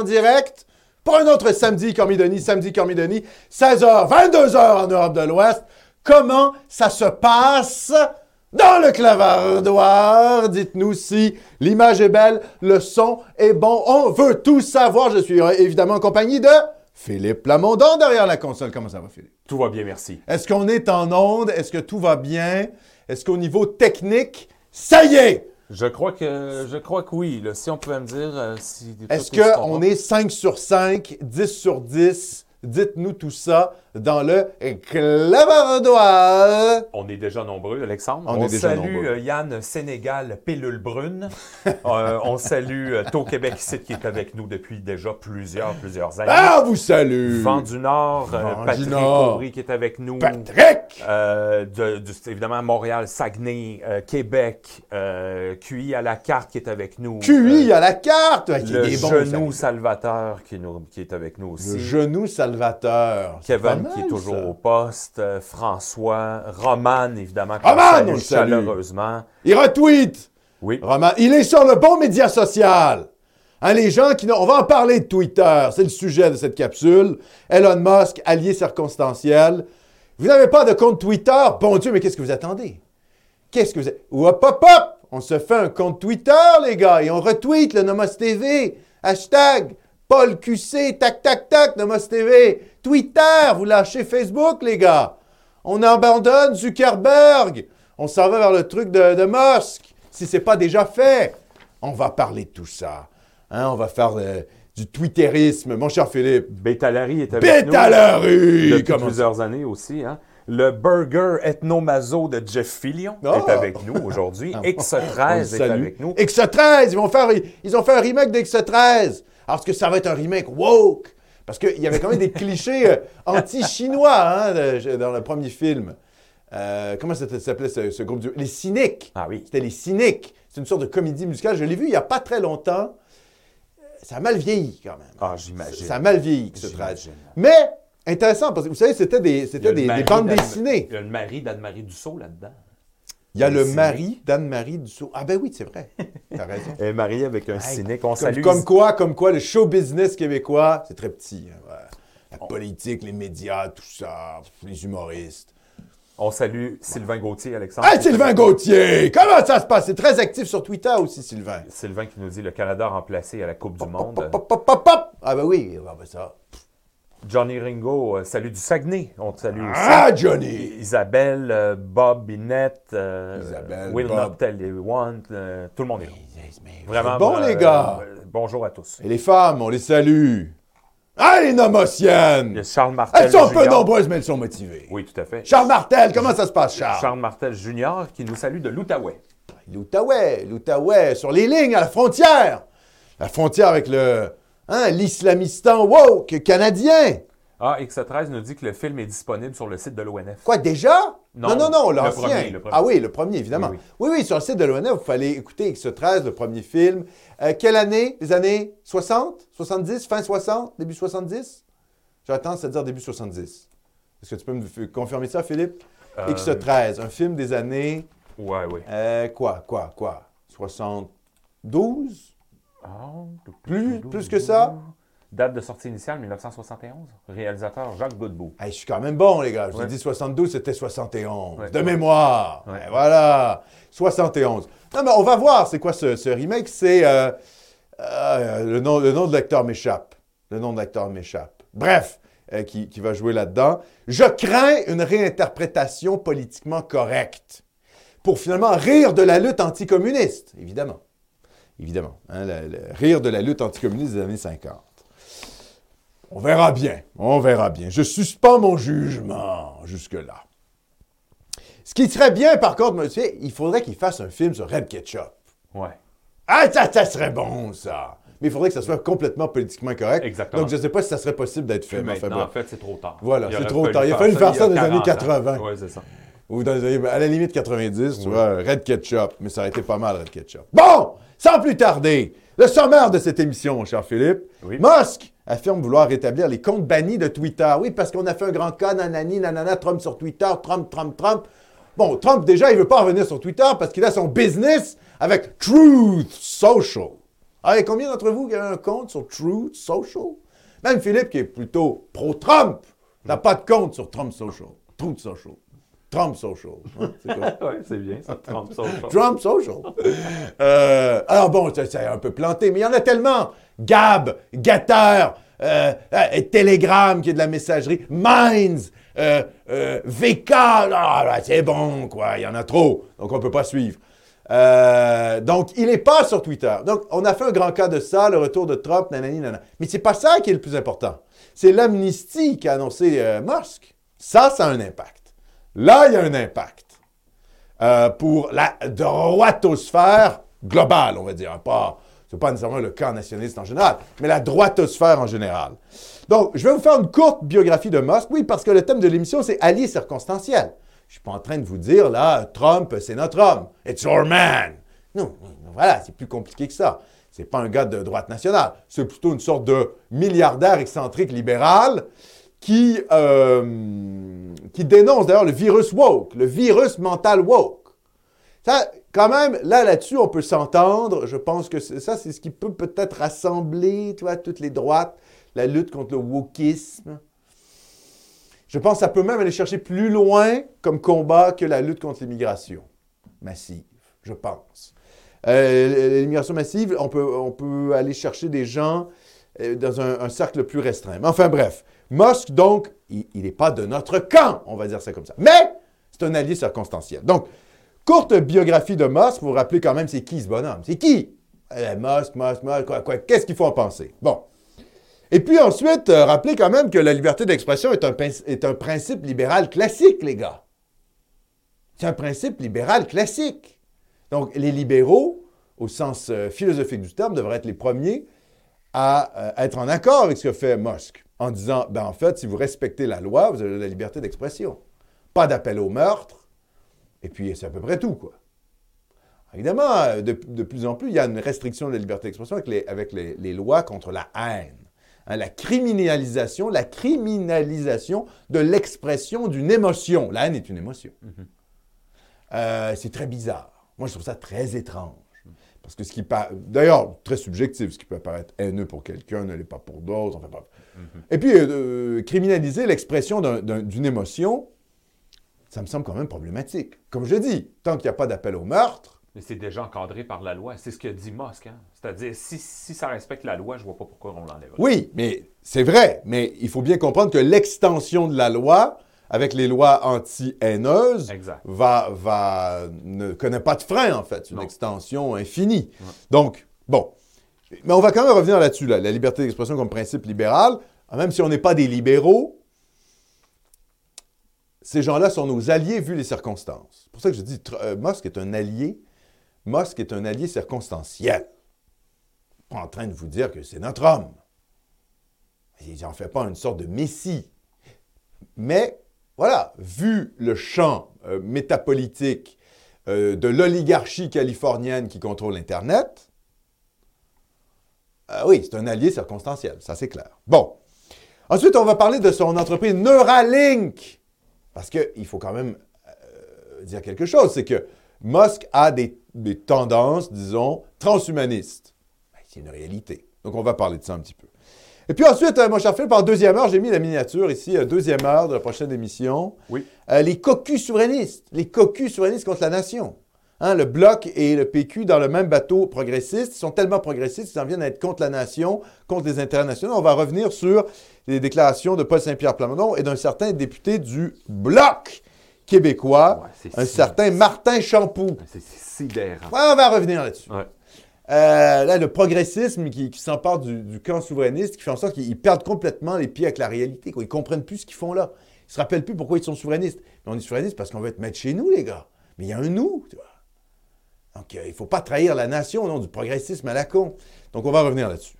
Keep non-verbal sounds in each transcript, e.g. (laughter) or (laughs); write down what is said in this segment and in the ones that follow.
en direct pour un autre samedi Cormidoni, samedi Cormidoni, 16h, 22h en Europe de l'Ouest. Comment ça se passe dans le clavardoir? Dites-nous si l'image est belle, le son est bon. On veut tout savoir. Je suis évidemment en compagnie de Philippe Plamondon derrière la console. Comment ça va, Philippe? Tout va bien, merci. Est-ce qu'on est en onde? Est-ce que tout va bien? Est-ce qu'au niveau technique, ça y est! Je crois que, je crois que oui. là. Si on pouvait me dire euh, si... Est-ce qu'on est 5 sur 5, 10 sur 10? Dites-nous tout ça dans le clavardoir. On est déjà nombreux, Alexandre. On est déjà salue nombreux. euh, Yann Sénégal, Pilule Brune. Euh, on salue euh, Taux Québec ici qui est avec nous depuis déjà plusieurs, plusieurs années. Ah, vous salue! Vent du Nord, du Patrick Nord. Aubry qui est avec nous. Patrick! Euh, de- évidemment, Montréal, Saguenay, euh, Québec, QI à la carte qui est avec nous. QI à la carte! Qui est le des bons, genou. Salvateur qui, nous, qui est avec nous aussi. Le genou salvateur. Mal, qui est toujours ça. au poste, François, Roman évidemment, Roman, on le chaleureusement. Il retweet! Oui, Roman, il est sur le bon média social. Hein, les gens qui n'ont... On va en parler de Twitter. C'est le sujet de cette capsule. Elon Musk, allié circonstanciel. Vous n'avez pas de compte Twitter? Bon Dieu, mais qu'est-ce que vous attendez? Qu'est-ce que vous... Hop, hop, hop! On se fait un compte Twitter, les gars, et on retweet le Nomos TV. Hashtag Paul QC, tac, tac, tac, Nomos TV. Twitter, vous lâchez Facebook, les gars. On abandonne Zuckerberg. On s'en va vers le truc de, de Musk, si c'est pas déjà fait. On va parler de tout ça. Hein, on va faire euh, du twitterisme, mon cher Philippe. Bétalari est avec Bête nous. Depuis Comment ça? plusieurs années aussi. Hein. Le burger ethnomazo de Jeff Fillion Ah! est avec nous aujourd'hui. (laughs) Le X13 est avec nous. X13, ils vont faire, ils ont fait un remake d'X13. Alors, est-ce que ça va être un remake woke? Parce qu'il y avait quand même des clichés euh, anti-chinois hein, de- dans le premier film. Euh, comment ça s'appelait ce, ce groupe? du- Les Cyniques. Ah oui. C'était Les Cyniques. C'est une sorte de comédie musicale. Je l'ai vu il n'y a pas très longtemps. Ça a mal vieilli quand même. Ah, j'imagine. Ça a mal vieilli, X13. J'imagine. Mais, intéressant, parce que vous savez, c'était des, des, bandes dessinées. Il y a le mari d'Anne-Marie Dussault là-dedans. Il y a le mari d'Anne-Marie Dussault. Ah ben oui, c'est vrai. T'as raison. Elle est mariée avec un cynique. On Comme, salue. comme quoi, comme quoi, le show business québécois, c'est très petit. hein, ouais. La politique, les médias, tout ça, les humoristes. On salue Sylvain Gauthier, Alexandre. Hey, Sylvain Gauthier! Comment ça se passe? C'est très actif sur Twitter aussi, Sylvain. Sylvain qui nous dit le Canada remplacé à la Coupe du Monde. Pop, pop, pop, pop, pop. Ah ben oui, ben ça. Johnny Ringo, euh, salut du Saguenay. On te salue aussi. Ah, Johnny! Isabelle, euh, Bob, Binette, euh, Isabelle, Will Bob. Not Tell You Want, tout le monde est là. Mais Vraiment. Bon, les gars! bonjour à tous. Et les femmes, on les salue. Ah, les Il y a nomotiennes! Charles Martel. Elles sont peu nombreuses, mais elles sont motivées. Oui, tout à fait. Charles Martel, comment ça se passe, Charles? Charles Martel Junior qui nous salue de l'Outaouais. L'Outaouais, l'Outaouais, sur les lignes, à la frontière. La frontière avec le, hein, l'islamistan woke canadien. Ah, X13 nous dit que le film est disponible sur le site de l'ONF. Quoi, déjà? Non, non, non, le l'ancien. premier, le premier. Ah oui, le premier, évidemment. Oui, Oui, oui, sur le site de l'ONF, il fallait écouter X13, le premier film. Euh, quelle année? Les années 60? 70? Fin 60? Début 70? J'ai tendance à dire début 70. Est-ce que tu peux me confirmer ça, Philippe? Euh, X13, un film des années... Ouais, ouais. euh, quoi, quoi, quoi? 72? Ah, Plus- plus que ça? Date de sortie initiale 1971. Réalisateur Jacques Godbout. Hey, je suis quand même bon, les gars. Je vous ai dit 72, c'était 71. Ouais. de mémoire. Ouais, voilà. 71. Non, mais on va voir c'est quoi ce, ce remake? C'est. euh, euh, le, nom, le nom de l'acteur m'échappe. Le nom de l'acteur m'échappe. Bref, euh, qui, qui va jouer là-dedans. Je crains une réinterprétation politiquement correcte pour finalement rire de la lutte anticommuniste, évidemment. Évidemment. hein, le- le- rire de la lutte anticommuniste des années 50. On verra bien. On verra bien. Je suspends mon jugement jusque-là. Ce qui serait bien, par contre, monsieur, il faudrait qu'il fasse un film sur Red Ketchup. Ouais. Ah, ça, ça serait bon, ça. Mais il faudrait que ça soit complètement politiquement correct. Exactement. Donc, je ne sais pas si ça serait possible d'être fait. Mais enfin, en fait, c'est trop tard. Voilà, Il c'est trop tard. Il a fallu faire ça dans les années 80. Oui, c'est ça. Ou dans les années- à la limite 90, tu vois, Red Ketchup. Mais ça aurait été pas mal, Red Ketchup. Bon, sans plus tarder, le sommaire de cette émission, mon cher Philippe. Oui. Musk affirme vouloir rétablir les comptes bannis de Twitter. Oui, parce qu'on a fait un grand cas, nanani, nanana, Trump sur Twitter, Trump, Trump, Trump. Bon, Trump, déjà, il veut pas revenir sur Twitter parce qu'il a son business avec Truth Social. Ah, et combien d'entre vous qui avez un compte sur Truth Social? Même Philippe, qui est plutôt pro-Trump, n'a pas de compte sur Trump Social. Truth Social. Trump Social. Hein, c'est (laughs) oui, c'est bien, ça, Trump Social. Trump Social. Euh, alors bon, ça, ça a un peu planté, mais il y en a tellement. Gab, Gatter, euh, euh, Telegram qui est de la messagerie, Minds, VK, ah, c'est bon, quoi, il y en a trop, donc on ne peut pas suivre. Donc, il n'est pas sur Twitter. Donc, on a fait un grand cas de ça, le retour de Trump, nanani, nanana. Mais c'est pas ça qui est le plus important. C'est l'amnistie qu'a annoncé Musk. Ça, ça a un impact. Là, il y a un impact euh, pour la droitosphère globale, on va dire. Pas, c'est pas nécessairement le camp nationaliste en général, mais la droitosphère en général. Donc, je vais vous faire une courte biographie de Musk. Oui, parce que le thème de l'émission, c'est allié circonstanciel. Je suis pas en train de vous dire, là, Trump, c'est notre homme. It's our man. Non, voilà, c'est plus compliqué que ça. C'est pas un gars de droite nationale. C'est plutôt une sorte de milliardaire excentrique libéral qui, euh, qui dénonce d'ailleurs le virus woke, le virus mental woke. Ça, quand même, là, là-dessus, on peut s'entendre. Je pense que ça, c'est ce qui peut peut-être rassembler, tu vois, toutes les droites, la lutte contre le wokisme. Je pense que ça peut même aller chercher plus loin comme combat que la lutte contre l'immigration massive, je pense. Euh, l'immigration massive, on peut, on peut aller chercher des gens euh, dans un, un cercle plus restreint. Mais enfin bref, Musk, donc, il n'est pas de notre camp, on va dire ça comme ça. Mais c'est un allié circonstanciel. Donc, courte biographie de Musk, vous vous rappelez quand même, c'est qui ce bonhomme? C'est qui? Euh, Musk, Musk, Musk, qu'est-ce qu'il faut en penser? Bon. Et puis ensuite, euh, rappelez quand même que la liberté d'expression est un, prin- est un principe libéral classique, les gars. C'est un principe libéral classique. Donc, les libéraux, au sens euh, philosophique du terme, devraient être les premiers à euh, être en accord avec ce que fait Musk, en disant, ben en fait, si vous respectez la loi, vous avez la liberté d'expression. Pas d'appel au meurtre, et puis c'est à peu près tout, quoi. Évidemment, euh, de, de plus en plus, il y a une restriction de la liberté d'expression avec, les, avec les, les lois contre la haine. Hein, la criminalisation, la criminalisation de l'expression d'une émotion. La haine est une émotion. Euh, c'est très bizarre. Moi, je trouve ça très étrange. Parce que ce qui paraît, d'ailleurs, très subjectif, ce qui peut paraître haineux pour quelqu'un ne l'est pas pour d'autres. Enfin. Et puis, euh, euh, criminaliser l'expression d'un- d'un- d'une émotion, ça me semble quand même problématique. Comme je dis, tant qu'il n'y a pas d'appel au meurtre, Mais c'est déjà encadré par la loi. C'est ce que dit Musk. hein. C'est-à-dire, si, si ça respecte la loi, je vois pas pourquoi on l'enlève. Oui, mais c'est vrai. Mais il faut bien comprendre que l'extension de la loi, avec les lois anti-haineuses, va, va, ne connaît pas de frein, en fait. C'est une Non. extension infinie. Donc, bon. Mais on va quand même revenir là-dessus, là, la liberté d'expression comme principe libéral. Même si on n'est pas des libéraux, ces gens-là sont nos alliés vu les circonstances. C'est pour ça que je dis, euh, est un allié. Musk est un allié circonstanciel. Pas en train de vous dire que c'est notre homme. Il n'en fait pas une sorte de messie. Mais voilà, vu le champ euh, métapolitique euh, de l'oligarchie californienne qui contrôle Internet, euh, oui, c'est un allié circonstanciel, ça c'est clair. Bon. Ensuite, on va parler de son entreprise Neuralink. Parce qu'il faut quand même euh, dire quelque chose, c'est que Musk a des, des tendances, disons, transhumanistes. Ben, c'est une réalité. Donc, on va parler de ça un petit peu. Et puis ensuite, euh, mon cher Philippe, en deuxième heure, j'ai mis la miniature ici, euh, deuxième heure de la prochaine émission. Oui. Les cocus souverainistes. Les cocus souverainistes contre la nation. Hein, le Bloc et le PQ dans le même bateau progressiste. Ils sont tellement progressistes qu'ils en viennent à être contre la nation, contre les intérêts nationaux. On va revenir sur les déclarations de Paul Saint-Pierre Plamondon et d'un certain député du Bloc québécois, Ouais, un si- certain Martin Champoux. C'est c'est sidérant. Ouais, on va revenir là-dessus. Ouais. Euh, là, le progressisme qui, qui s'empare du, du camp souverainiste, qui fait en sorte qu'ils perdent complètement les pieds avec la réalité. Quoi. Ils comprennent plus ce qu'ils font là. Ils se rappellent plus pourquoi ils sont souverainistes. Mais on est souverainistes parce qu'on veut être maître chez nous, les gars. Mais il y a un nous, tu vois. Donc, euh, il ne faut pas trahir la nation au nom du progressisme à la con. Donc, on va revenir là-dessus.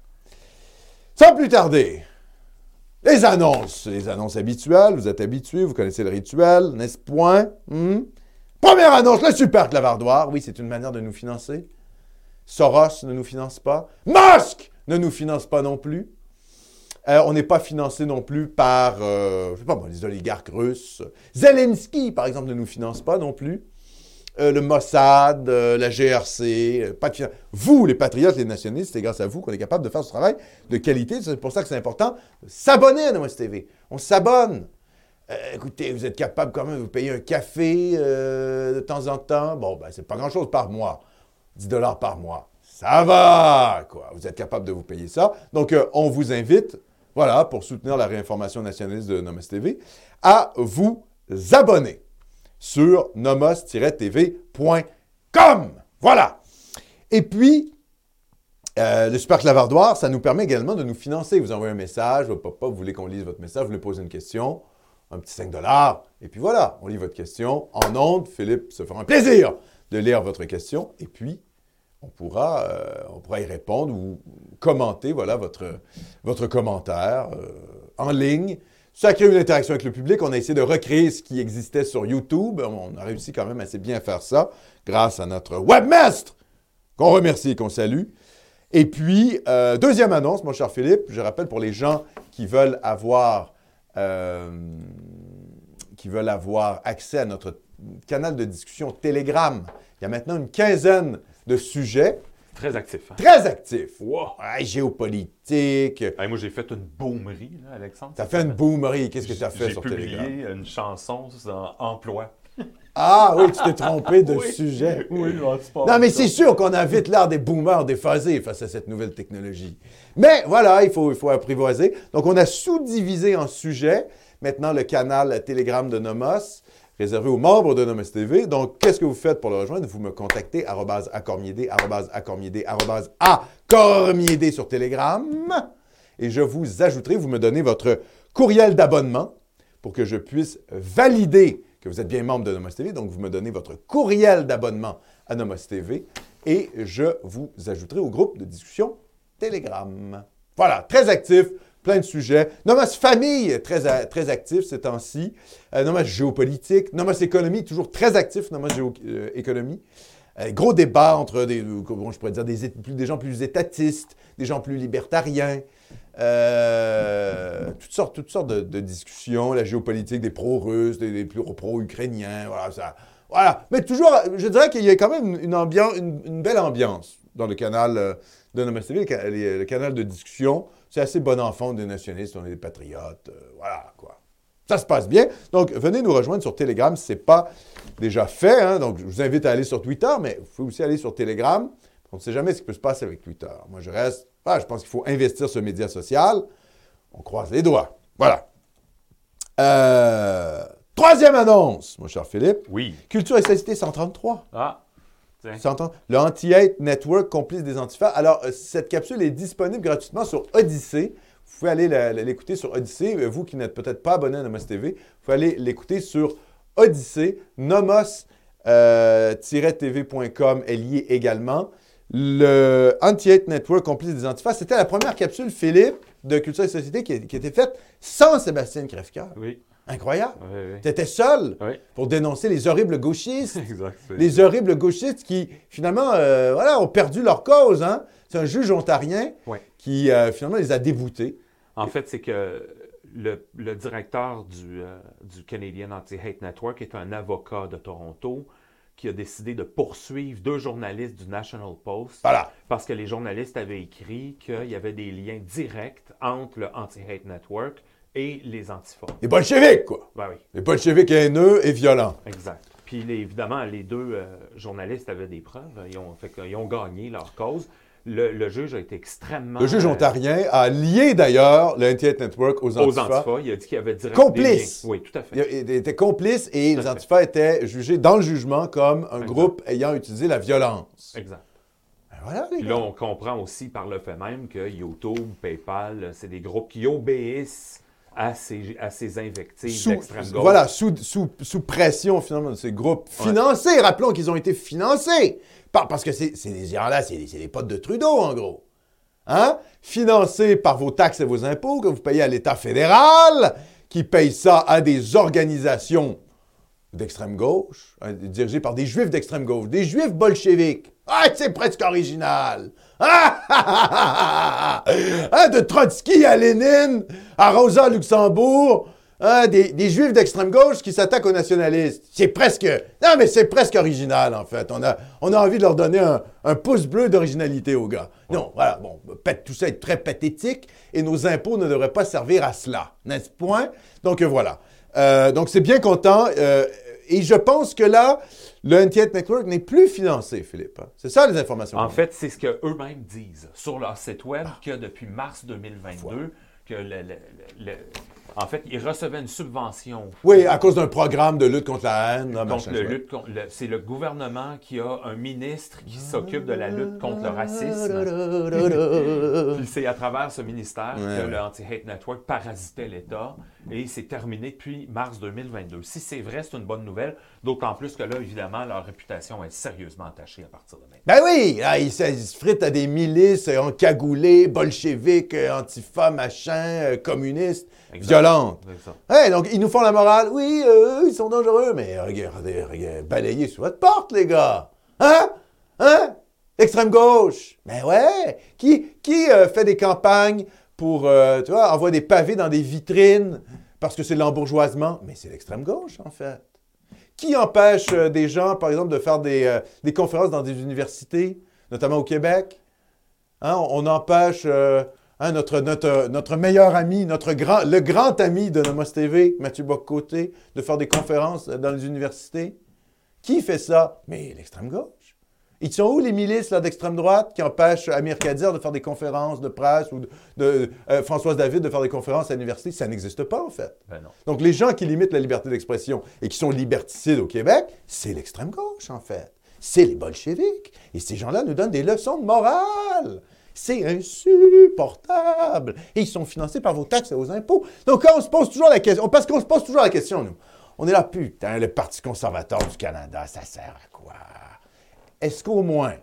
Sans plus tarder, les annonces. Les annonces habituelles. Vous êtes habitués, vous connaissez le rituel, n'est-ce point? Hmm? Première annonce, le super clavardoir. Oui, c'est une manière de nous financer. Soros ne nous finance pas. Musk ne nous finance pas non plus. Euh, on n'est pas financé non plus par, euh, je sais pas moi, les oligarques russes. Zelensky, par exemple, ne nous finance pas non plus. Euh, le Mossad, euh, la GRC, euh, Vous, les patriotes, les nationalistes, c'est grâce à vous qu'on est capable de faire ce travail de qualité. C'est pour ça que c'est important de s'abonner à Nomos TV. On s'abonne. Écoutez, vous êtes capable quand même de vous payer un café de temps en temps. Bon, ben, c'est pas grand-chose par mois. 10 dollars par mois. Ça va, quoi. Vous êtes capable de vous payer ça. Donc, on vous invite, voilà, pour soutenir la réinformation nationaliste de Nomos TV, à vous abonner sur nomos-tv.com. Voilà. Et puis, euh, le super clavardoir, ça nous permet également de nous financer. Vous envoyez un message, votre papa, vous voulez qu'on lise votre message, vous voulez poser une question, un petit 5 et puis voilà, on lit votre question en ondes. Philippe se fera un plaisir de lire votre question, et puis on pourra, euh, on pourra y répondre ou commenter voilà, votre, votre commentaire euh, en ligne. Ça crée une interaction avec le public. On a essayé de recréer ce qui existait sur YouTube. On a réussi quand même assez bien à faire ça grâce à notre webmaster qu'on remercie et qu'on salue. Et puis, euh, deuxième annonce, mon cher Philippe, je rappelle pour les gens qui veulent avoir, euh, qui veulent avoir accès à notre canal de discussion Telegram. Il y a maintenant une quinzaine de sujets Très actif. hein? très actifs. Wow. Géopolitique. Moi, j'ai fait une boomerie, là, Alexandre. T'as fait une boomerie. Qu'est-ce que tu as fait J'ai sur publié Telegram? une chanson dans Emploi. Ah oui, tu t'es trompé de (laughs) Oui. sujet. Oui, Non, mais c'est sûr qu'on a vite l'air des boomers déphasés face à cette nouvelle technologie. Mais voilà, il faut, il faut apprivoiser. Donc, on a sous-divisé en sujets maintenant le canal Telegram de Nomos, réservé aux membres de Nomos TV. Donc, qu'est-ce que vous faites pour le rejoindre? Vous me contactez arrobase accormiédé, arrobase accormiédé, arrobase sur Telegram. Et je vous ajouterai, vous me donnez votre courriel d'abonnement pour que je puisse valider que vous êtes bien membre de Nomos TV. Donc, vous me donnez votre courriel d'abonnement à Nomos TV et je vous ajouterai au groupe de discussion Telegram. Voilà, très actif, plein de sujets. Nomos Famille, très, très actif ces temps-ci. Euh, Géopolitique. Nomos Économie, toujours très actif, Nomos Géo- euh, Économie. Euh, gros débat entre des, euh, je pourrais dire, des, des gens plus étatistes, des gens plus libertariens. Toutes sortes, toutes sortes de, discussions, la géopolitique des pro-russes, des, plus pro-ukrainiens, voilà, ça. Voilà. Mais toujours, je dirais qu'il y a quand même une, ambiance, une belle ambiance dans le canal euh, de TV, le, canal de discussion. C'est assez bon enfant des nationalistes, on est des patriotes, euh, voilà, quoi. Ça se passe bien. Donc, venez nous rejoindre sur Telegram si ce n'est pas déjà fait. hein. Donc, je vous invite à aller sur Twitter, mais vous pouvez aussi aller sur Telegram. On ne sait jamais ce qui peut se passer avec Twitter. Moi, je reste. ah, je pense qu'il faut investir ce média social. On croise les doigts. Voilà. Euh, troisième annonce, mon cher Philippe. Oui. Culture et société 133. Ah, tiens. 130. Le Anti-Hate Network, complice des antifas. Alors, euh, cette capsule est disponible gratuitement sur Odyssey. Vous pouvez aller l'écouter sur Odyssey. Euh, Vous qui n'êtes peut-être pas abonné à Nomos TV, vous pouvez aller l'écouter sur Odyssey. Nomos-tv.com est lié également. Le Anti-Hate Network, complice des antifas, c'était la première capsule, Philippe, de Culture et Société qui, qui était faite sans Sébastien Crèvecoeur. Oui. Incroyable. Oui, oui. Tu étais seul Oui. pour dénoncer les horribles gauchistes (laughs) Exact. les horribles gauchistes qui, finalement, euh, voilà, ont perdu leur cause. Hein? C'est un juge ontarien qui, euh, finalement, les a déboutés. En fait, c'est que le, le directeur du, euh, du Canadian Anti-Hate Network est un avocat de Toronto qui a décidé de poursuivre deux journalistes du National Post Voilà. parce que les journalistes avaient écrit qu'il y avait des liens directs entre le Anti-Hate Network et les antifas. Les bolcheviks, quoi. Ben oui, Les bolcheviks haineux et violents. exact. Puis les- évidemment, les deux euh, journalistes avaient des preuves. Ils ont, fait qu'ils ont gagné leur cause. Le, le juge a été extrêmement... Le juge euh, ontarien a lié, d'ailleurs, le Anti-Hate Network aux aux antifas. antifas. Il a dit qu'il y avait direct Complice. des liens. Oui, tout à fait. Il il était complice et Tout les fait. antifas étaient jugés dans le jugement comme un Exact. groupe ayant utilisé la violence. Exact. Ben voilà, les Puis gars. là, on comprend aussi par le fait même que YouTube, PayPal, c'est des groupes qui obéissent à ces, à ces invectives d'extrême gauche. voilà, sous, sous- sous pression, finalement, de ces groupes financés. Rappelons qu'ils ont été financés. Par- parce que c'est des gens-là, c'est des potes de Trudeau, en gros. Hein? Financés par vos taxes et vos impôts que vous payez à l'État fédéral, qui paye ça à des organisations d'extrême gauche, hein, dirigées par des juifs d'extrême gauche, des juifs bolcheviques. Ah, c'est presque original. Ah, ah, ah, ah, ah, ah. Hein, de Trotsky à Lénine, à Rosa Luxembourg, hein, des, juifs d'extrême gauche qui s'attaquent aux nationalistes. C'est presque, non mais c'est presque original en fait. On a, on a envie de leur donner un, un pouce bleu d'originalité aux gars. Non, voilà, bon, tout ça est très pathétique et nos impôts ne devraient pas servir à cela, n'est-ce point? Donc euh, voilà. Euh, donc c'est bien content. euh, et je pense que là, le NTN Network n'est plus financé, Philippe. hein. C'est ça les informations. En fait, c'est ce qu'eux-mêmes disent sur leur site web que depuis mars 2022, que le, le- le- le- en fait, ils recevaient une subvention. Oui, à cause d'un programme de lutte contre la haine. là, Donc, c'est le gouvernement qui a un ministre qui s'occupe de la lutte contre le racisme. (laughs) C'est à travers ce ministère Ouais, que ouais. le Anti-Hate Network parasitait l'État et c'est terminé depuis mars 2022. Si c'est vrai, c'est une bonne nouvelle, d'autant plus que là, évidemment, leur réputation est sérieusement attachée à partir de maintenant. Ben oui, là, ils, se- ils se fritent à des milices euh, encagoulées, bolcheviques, euh, antifa, machin, euh, communistes, Exact. violentes. Ouais, donc ils nous font la morale. Oui, euh, ils sont dangereux, mais regardez, regardez, balayez sur votre porte, les gars. Hein? Hein? L'extrême gauche. Ben ouais. Qui, qui euh, fait des campagnes pour, euh, tu vois, envoie des pavés dans des vitrines parce que c'est de l'embourgeoisement? Mais c'est l'extrême gauche, en fait. Qui empêche euh, des gens, par exemple, de faire des, euh, des conférences dans des universités, notamment au Québec? Hein, on, empêche euh, hein, notre, meilleur ami, notre grand, le grand ami de Nomos TV, Mathieu Boccoté, de faire des conférences dans les universités. Qui fait ça? Mais l'extrême gauche. Ils sont où les milices d'extrême droite qui empêchent Amir Kadir de faire des conférences de presse ou de, de, euh, Françoise David de faire des conférences à l'université? Ça n'existe pas, en fait. Ben non. Donc, les gens qui limitent la liberté d'expression et qui sont liberticides au Québec, c'est l'extrême gauche, en fait. C'est les bolcheviques. Et ces gens-là nous donnent des leçons de morale. C'est insupportable. Et ils sont financés par vos taxes et vos impôts. Donc, quand on se pose toujours la question, parce qu'on se pose toujours la question, nous, on est là, putain, le Parti conservateur du Canada, ça sert à quoi? Est-ce qu'au moins,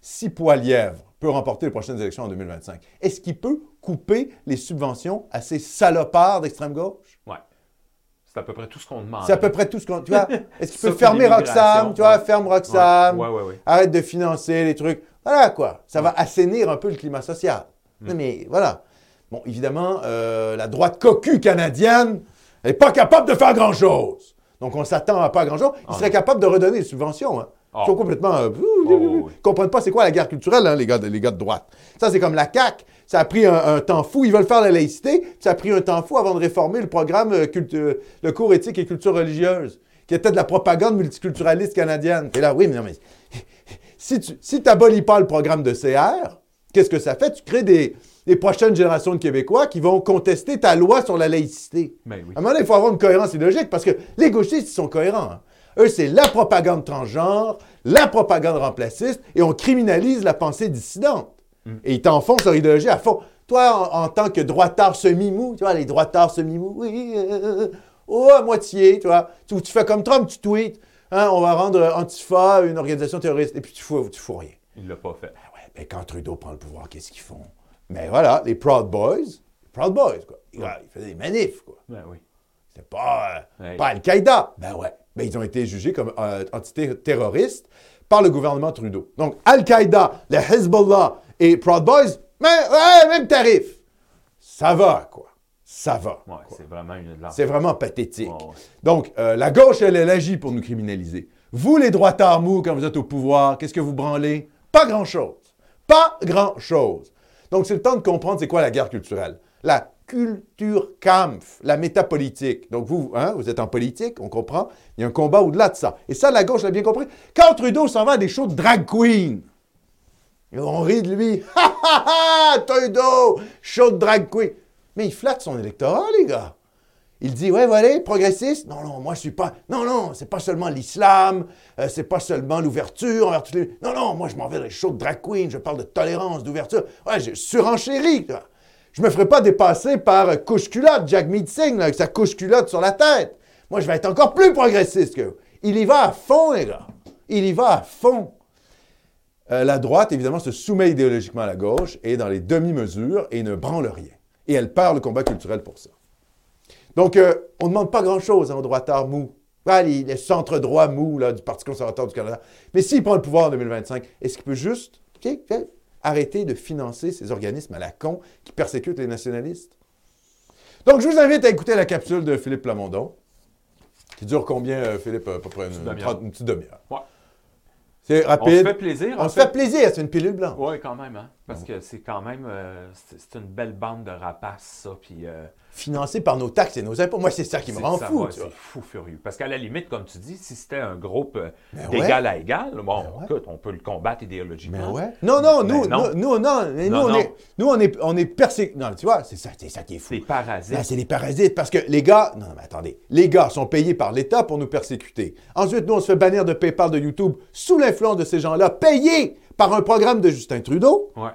si Poilièvre peut remporter les prochaines élections en 2025, est-ce qu'il peut couper les subventions à ces salopards d'extrême gauche? Ouais. C'est à peu près tout ce qu'on demande. C'est à peu près tout ce qu'on. Tu vois, (laughs) est-ce qu'il peut fermer Roxham? Tu vois, ouais. ferme Roxham. Ouais, ouais. Arrête de financer les trucs. Voilà quoi. Ça va assainir un peu le climat social. Mm. Non, mais voilà. Bon, évidemment, euh, la droite cocu canadienne n'est pas capable de faire grand-chose. Donc, on s'attend à pas grand-chose. Ils Ah, seraient non. capables de redonner les subventions. Hein. Ils Ah. sont complètement. euh, oh. Ils comprennent pas c'est quoi la guerre culturelle, hein, les, gars de, les gars de droite. Ça, c'est comme la CAQ. Ça a pris un, un temps fou. Ils veulent faire la laïcité. Ça a pris un temps fou avant de réformer le programme, euh, culte- euh, le cours éthique et culture religieuse, qui était de la propagande multiculturaliste canadienne. Et là, oui, mais non, mais (laughs) si tu si n'abolis pas le programme de CR, qu'est-ce que ça fait? Tu crées des, des prochaines générations de Québécois qui vont contester ta loi sur la laïcité. Ben oui. À un moment donné, il faut avoir une cohérence idéologique parce que les gauchistes, ils sont cohérents. hein. Eux, c'est la propagande transgenre, la propagande remplaciste, et on criminalise la pensée dissidente. Et ils t'enfoncent leur idéologie à fond. Toi, en, en tant que droitard semi-mou, tu vois, les droitards semi-mous, oui, euh, oh, à moitié, tu vois. Tu, tu fais comme Trump, tu tweets, hein, on va rendre Antifa une organisation terroriste, et puis tu fous, tu fous rien. Il l'a pas fait. Ben ouais, ben quand Trudeau prend le pouvoir, qu'est-ce qu'ils font? Mais voilà, les Proud Boys, les Proud Boys, quoi. Ils, ils faisaient des manifs, quoi. Ben oui. C'est pas, euh, Ouais. pas Al-Qaïda. Ben ouais. Ben ils ont été jugés comme euh, entité terroriste par le gouvernement Trudeau. Donc, Al-Qaïda, le Hezbollah et Proud Boys, ouais, même tarif. Ça va, quoi. Ça va. Ouais, c'est vraiment une de leurs- C'est vraiment pathétique. Ouais. Donc, euh, la gauche, elle, elle agit pour nous criminaliser. Vous, les droitards mous, quand vous êtes au pouvoir, qu'est-ce que vous branlez? Pas grand-chose. Pas grand-chose. Donc, c'est le temps de comprendre c'est quoi la guerre culturelle. La Kulturkampf, la métapolitique. Donc, vous, hein, vous êtes en politique, on comprend. Il y a un combat au-delà de ça. Et ça, la gauche l'a bien compris. Quand Trudeau s'en va à des shows de drag queen, on rit de lui. (laughs) Ha ha ha! Trudeau! Show de drag queen. Mais il flatte son électorat, les gars. Il dit, ouais, voilà, progressiste. Non, non, moi, je suis pas. Non, non, c'est pas seulement l'islam, euh, c'est pas seulement l'ouverture envers toutes les. Non, non, moi, je m'en vais dans les shows de drag queen, je parle de tolérance, d'ouverture. Ouais, je surenchéris, vois. Je me ferai pas dépasser par couche-culotte, Jack là, avec sa couche-culotte sur la tête. Moi, je vais être encore plus progressiste que. Il y va à fond, les gars. Il y va à fond. Euh, la droite, évidemment, se soumet idéologiquement à la gauche et dans les demi-mesures et ne branle rien. Et elle perd le combat culturel pour ça. Donc, euh, on ne demande pas grand-chose hein, aux droitards mous. Ah, les, les centres-droits mous là, du Parti conservateur du Canada. Mais s'il prend le pouvoir en 2025, est-ce qu'il peut juste arrêter de financer ces organismes à la con qui persécutent les nationalistes? Donc, je vous invite à écouter la capsule de Philippe Plamondon, qui dure combien, euh, Philippe? À peu près une, Petite demi-heure. trente- une petite demi-heure. Ouais. C'est On se rapide. fait plaisir. On se fait plaisir, c'est une pilule blanche. Oui, quand même, hein? Parce que c'est quand même. euh, c'est une belle bande de rapaces, ça. Puis. euh, Financé par nos taxes et nos impôts. Moi, c'est ça qui me rend ça fou. C'est fou furieux. Parce qu'à la limite, comme tu dis, si c'était un groupe euh, Ben d'égal ouais. à égal, bon, Ben ouais. écoute, on peut le combattre idéologiquement. Mais ouais. Non, non, Mais nous, non. nous, non, mais nous, on non. est, nous, on est, on est persécutés. Non, tu vois, c'est ça, c'est ça qui est fou. C'est parasite. Ah, c'est les parasites, parce que les gars, non, mais attendez, les gars sont payés par l'État pour nous persécuter. Ensuite, nous, on se fait bannir de PayPal de YouTube sous l'influence de ces gens-là, payés par un programme de Justin Trudeau. Ouais.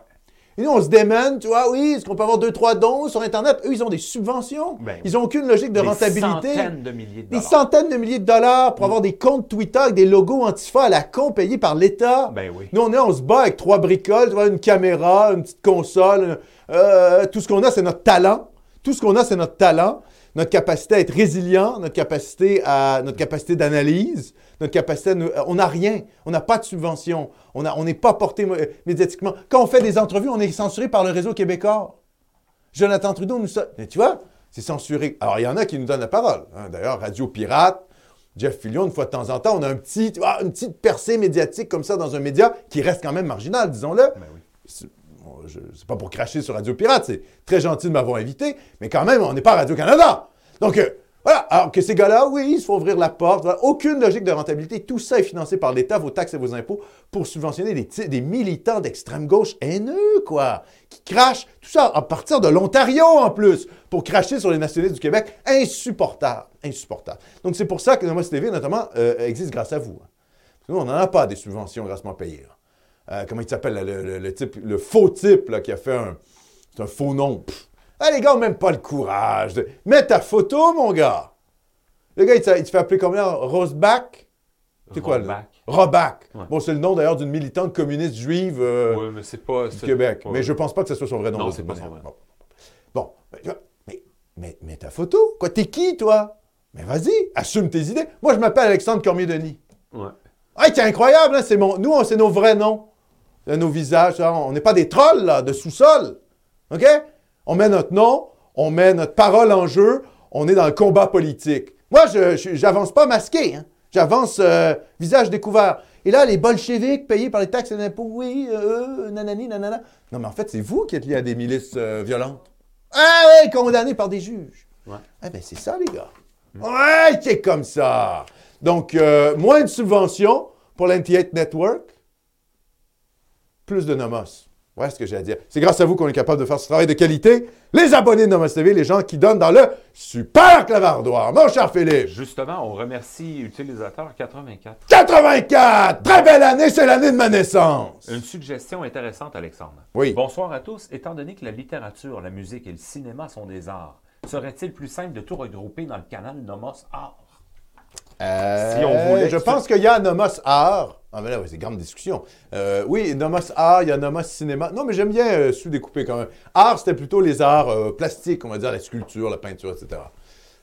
Et nous, on se démène, tu vois, oui, est-ce qu'on peut avoir deux, trois dons sur Internet? Eux, ils ont des subventions. Ben ils n'ont aucune logique de Des rentabilité. centaines de milliers de Des dollars. centaines de milliers de dollars pour avoir des comptes Twitter avec des logos antifa à la con payés par l'État. Ben oui. Nous, on, est, on se bat avec trois bricoles, tu vois, une caméra, une petite console. euh, tout ce qu'on a, c'est notre talent. Tout ce qu'on a, c'est notre talent, notre capacité à être résilient, notre capacité à notre capacité d'analyse, notre capacité à nous- on n'a rien. On n'a pas de subvention. On n'est pas porté médiatiquement. Quand on fait des entrevues, on est censuré par le réseau québécois. Jonathan Trudeau nous... Mais tu vois, c'est censuré. Alors, il y en a qui nous donnent la parole. hein. D'ailleurs, Radio Pirate, Jeff Fillion, une fois de temps en temps, on a un petit, une petite percée médiatique comme ça dans un média qui reste quand même marginal, disons-le. Ben oui. C'est pas pour cracher sur Radio Pirate, c'est très gentil de m'avoir invité, mais quand même, on n'est pas Radio-Canada. Donc, euh, voilà. Alors que ces gars-là, oui, ils se font ouvrir la porte. Aucune logique de rentabilité. Tout ça est financé par l'État, vos taxes et vos impôts, pour subventionner des, militants d'extrême gauche haineux, quoi, qui crachent. Tout ça à partir de l'Ontario, en plus, pour cracher sur les nationalistes du Québec. Insupportable. Insupportable. Donc, c'est pour ça que Nomos TV, notamment, euh, existe grâce à vous. hein. Nous, on n'en a pas des subventions grassement payées. là. Euh, comment il s'appelle, le, le- le type, le faux type là, qui a fait un, c'est un faux nom. Pff. Ah, les gars ont même pas le courage. De... Mets ta photo, mon gars. Le gars, il, te- il te fait appeler combien? Roseback? C'est quoi, le Rollback. Roback. Ouais. Bon, c'est le nom d'ailleurs d'une militante communiste juive euh, mais pas. du Québec. pas- Mais je pense pas que ce soit son vrai nom. Non, c'est pas son vrai. Bon, Bon. Mais, tu vois, mais, mais, ta photo. Quoi, t'es qui, toi? Mais vas-y, assume tes idées. Moi, je m'appelle Alexandre Cormier-Denis. Ouais. Ah, c'est incroyable, hein, c'est mon... nous, on- c'est nos vrais noms. Euh, Nos visages, hein, on n'est pas des trolls, là, de sous-sol. OK? On met notre nom, on met notre parole en jeu, on est dans le combat politique. Moi, je j'avance pas masqué, hein. J'avance euh, visage découvert. Et là, les bolcheviks payés par les taxes et les impôts, oui, euh, euh, nanani, nanana. Non, mais en fait, c'est vous qui êtes liés à des milices euh, violentes. Ah ouais, condamnés par des juges. Ouais. Ah ben, c'est ça, les gars. Ouais, c'est comme ça. Donc, moins de subventions pour l'Anti-Hate Network, plus de Nomos. Ouais, ce que j'ai à dire. C'est grâce à vous qu'on est capable de faire ce travail de qualité. Les abonnés de Nomos TV, les gens qui donnent dans le super clavardoir. Mon cher Philippe. Justement, on remercie utilisateur 84. 84! Très belle année, c'est l'année de ma naissance. Une suggestion intéressante, Alexandre. Oui. Bonsoir à tous. Étant donné que la littérature, la musique et le cinéma sont des arts, serait-il plus simple de tout regrouper dans le canal Nomos Art? Euh, Si on voulait je pense qu'il y a Nomos Art. Ah, mais là, ouais, c'est grande discussion. Euh, oui, Nomos Art, il y a Nomos Cinéma. Non, mais j'aime bien euh, sous-découper quand même. Art, c'était plutôt les arts plastiques, on va dire, la sculpture, la peinture, etc.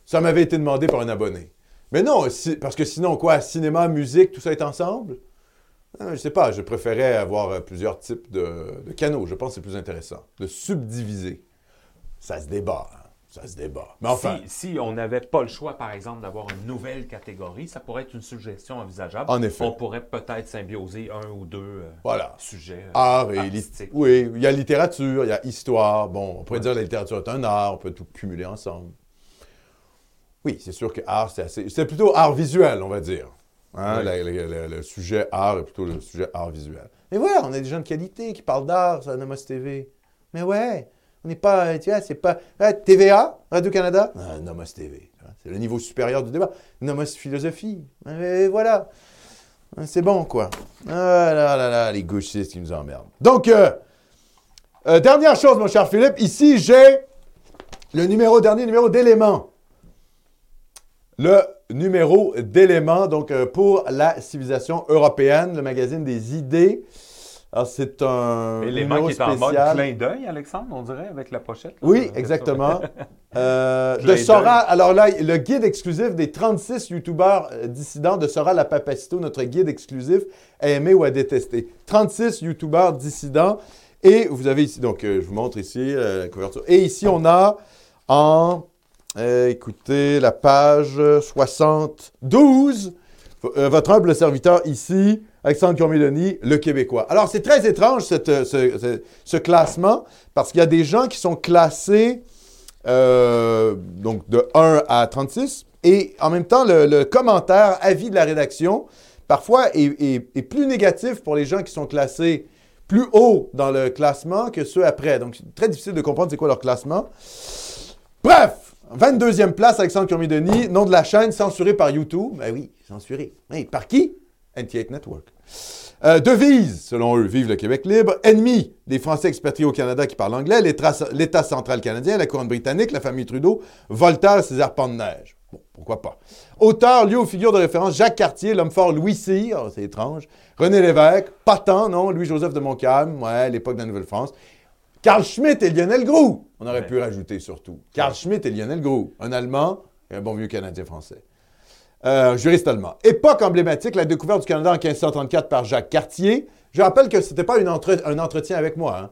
Ça m'avait été demandé par un abonné. Mais non, si- parce que sinon, quoi, cinéma, musique, tout ça est ensemble? Euh, je sais pas, je préférais avoir plusieurs types de, de canaux. Je pense que c'est plus intéressant. De subdiviser. Ça se débat, hein. Ça se débat. Mais enfin, Si, si on n'avait pas le choix, par exemple, d'avoir une nouvelle catégorie, ça pourrait être une suggestion envisageable. En effet. On pourrait peut-être symbioser un ou deux euh, voilà. sujets. euh, Art et lit- artistiques. Oui, il y a littérature, il y a histoire. Bon, on pourrait dire que la littérature est un art, on peut tout cumuler ensemble. Oui, c'est sûr que art, c'est assez. C'est plutôt art visuel, on va dire. Hein, Oui. la- la- la- le sujet art est plutôt le sujet art visuel. Mais voilà, on a des gens de qualité qui parlent d'art sur Nomos TV. Mais ouais, on n'est pas. Tu vois, c'est pas. Ah, TVA, Radio-Canada, ah, Nomos TV. C'est le niveau supérieur du débat. Nomos philosophie. Voilà. C'est bon, quoi. Ah là là là, les gauchistes qui nous emmerdent. Donc, euh, euh, dernière chose, mon cher Philippe. Ici, j'ai le numéro, dernier numéro d'éléments. Le numéro d'éléments, donc euh, pour la civilisation européenne, le magazine des idées. Alors, c'est un Élément qui est en mode clin d'œil, Alexandre, on dirait, avec la pochette. là. Oui, Euh, exactement. (laughs) Euh, de Sora, alors là, le guide exclusif des 36 youtubeurs euh, dissidents de Sora La Papacito, notre guide exclusif à aimer ou à détester. 36 youtubeurs dissidents. Et vous avez ici, donc euh, je vous montre ici euh, la couverture. Et ici, on a en écoutez, la page 72. Euh, votre humble serviteur ici, Alexandre Cormiloni, le Québécois. Alors, c'est très étrange euh, ce, classement parce qu'il y a des gens qui sont classés euh, donc de 1 à 36 et en même temps, le, commentaire, avis de la rédaction, parfois est, plus négatif pour les gens qui sont classés plus haut dans le classement que ceux après. Donc, c'est très difficile de comprendre c'est quoi leur classement. Bref, 22e place, Alexandre Cormier-Denis, nom de la chaîne censuré par YouTube. Ben oui, censuré. Oui, par qui? NT8 Network. Euh, devise, selon eux, vive le Québec libre. Ennemi des Français expatriés au Canada qui parlent anglais, l'État central canadien, la couronne britannique, la famille Trudeau, Voltaire ses arpents de neige. Bon, pourquoi pas. Auteur, lieu aux figures de référence, Jacques Cartier, l'homme fort Louis Cyr, c'est étrange. René Lévesque, Patan, non, Louis-Joseph de Montcalm, ouais, l'époque de la Nouvelle-France. Carl Schmitt et Lionel Groux. On aurait Ouais. pu rajouter surtout. Carl Schmitt et Lionel Groux, un Allemand et un bon vieux Canadien français. Euh, juriste allemand. Époque emblématique, la découverte du Canada en 1534 par Jacques Cartier. Je rappelle que ce n'était pas une entre- un entretien avec moi. hein.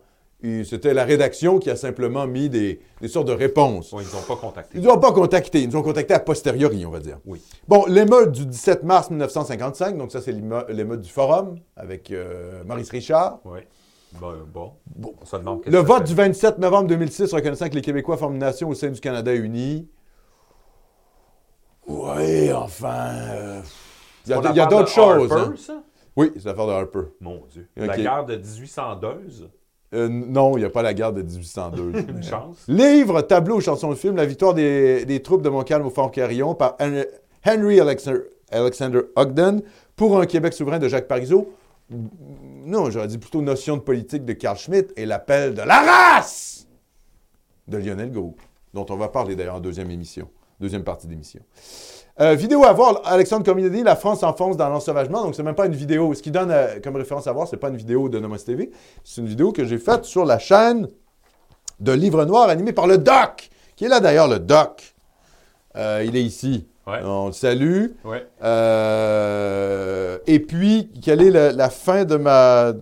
C'était la rédaction qui a simplement mis des, des sortes de réponses. Bon, ils n'ont pas contacté. Ils ne nous ont pas contactés. Ils nous ont contactés a posteriori, on va dire. Oui. Bon, l'émeute du 17 mars 1955, donc ça, c'est l'éme- l'émeute du Forum avec euh, Maurice Richard. Oui. Ben, bon. On se demande qu'est-ce Le vote fait. du 27 novembre 2006 reconnaissant que les Québécois forment une nation au sein du Canada uni. Oui, enfin. euh, Il y a, On il y a parle d'autres de choses. Harper, hein. ça? Oui, c'est l'affaire de Harper. Mon Dieu. La guerre de 1802, Euh, non, il n'y a pas la guerre de 1802. (laughs) une chance. Livre, tableau, chanson de film, la victoire des, des troupes de Montcalm au Fort Carillon par Hen- Henry Alexander, Alexander Ogden pour un Québec souverain de Jacques Parizeau. Non, j'aurais dit plutôt notion de politique de Carl Schmitt et l'appel de la race de Lionel Groux, dont on va parler d'ailleurs en deuxième émission, deuxième partie d'émission. Euh, vidéo à voir, Alexandre Community, La France s'enfonce dans l'ensauvagement. Donc, c'est même pas une vidéo. Ce qui donne euh, comme référence à voir, c'est pas une vidéo de Nomos TV. C'est une vidéo que j'ai faite sur la chaîne de Livre Noir animé par le Doc, qui est là d'ailleurs, le Doc. Euh, il est ici. Ouais. On le salue. Ouais. Et puis, quelle est la, la fin de ma.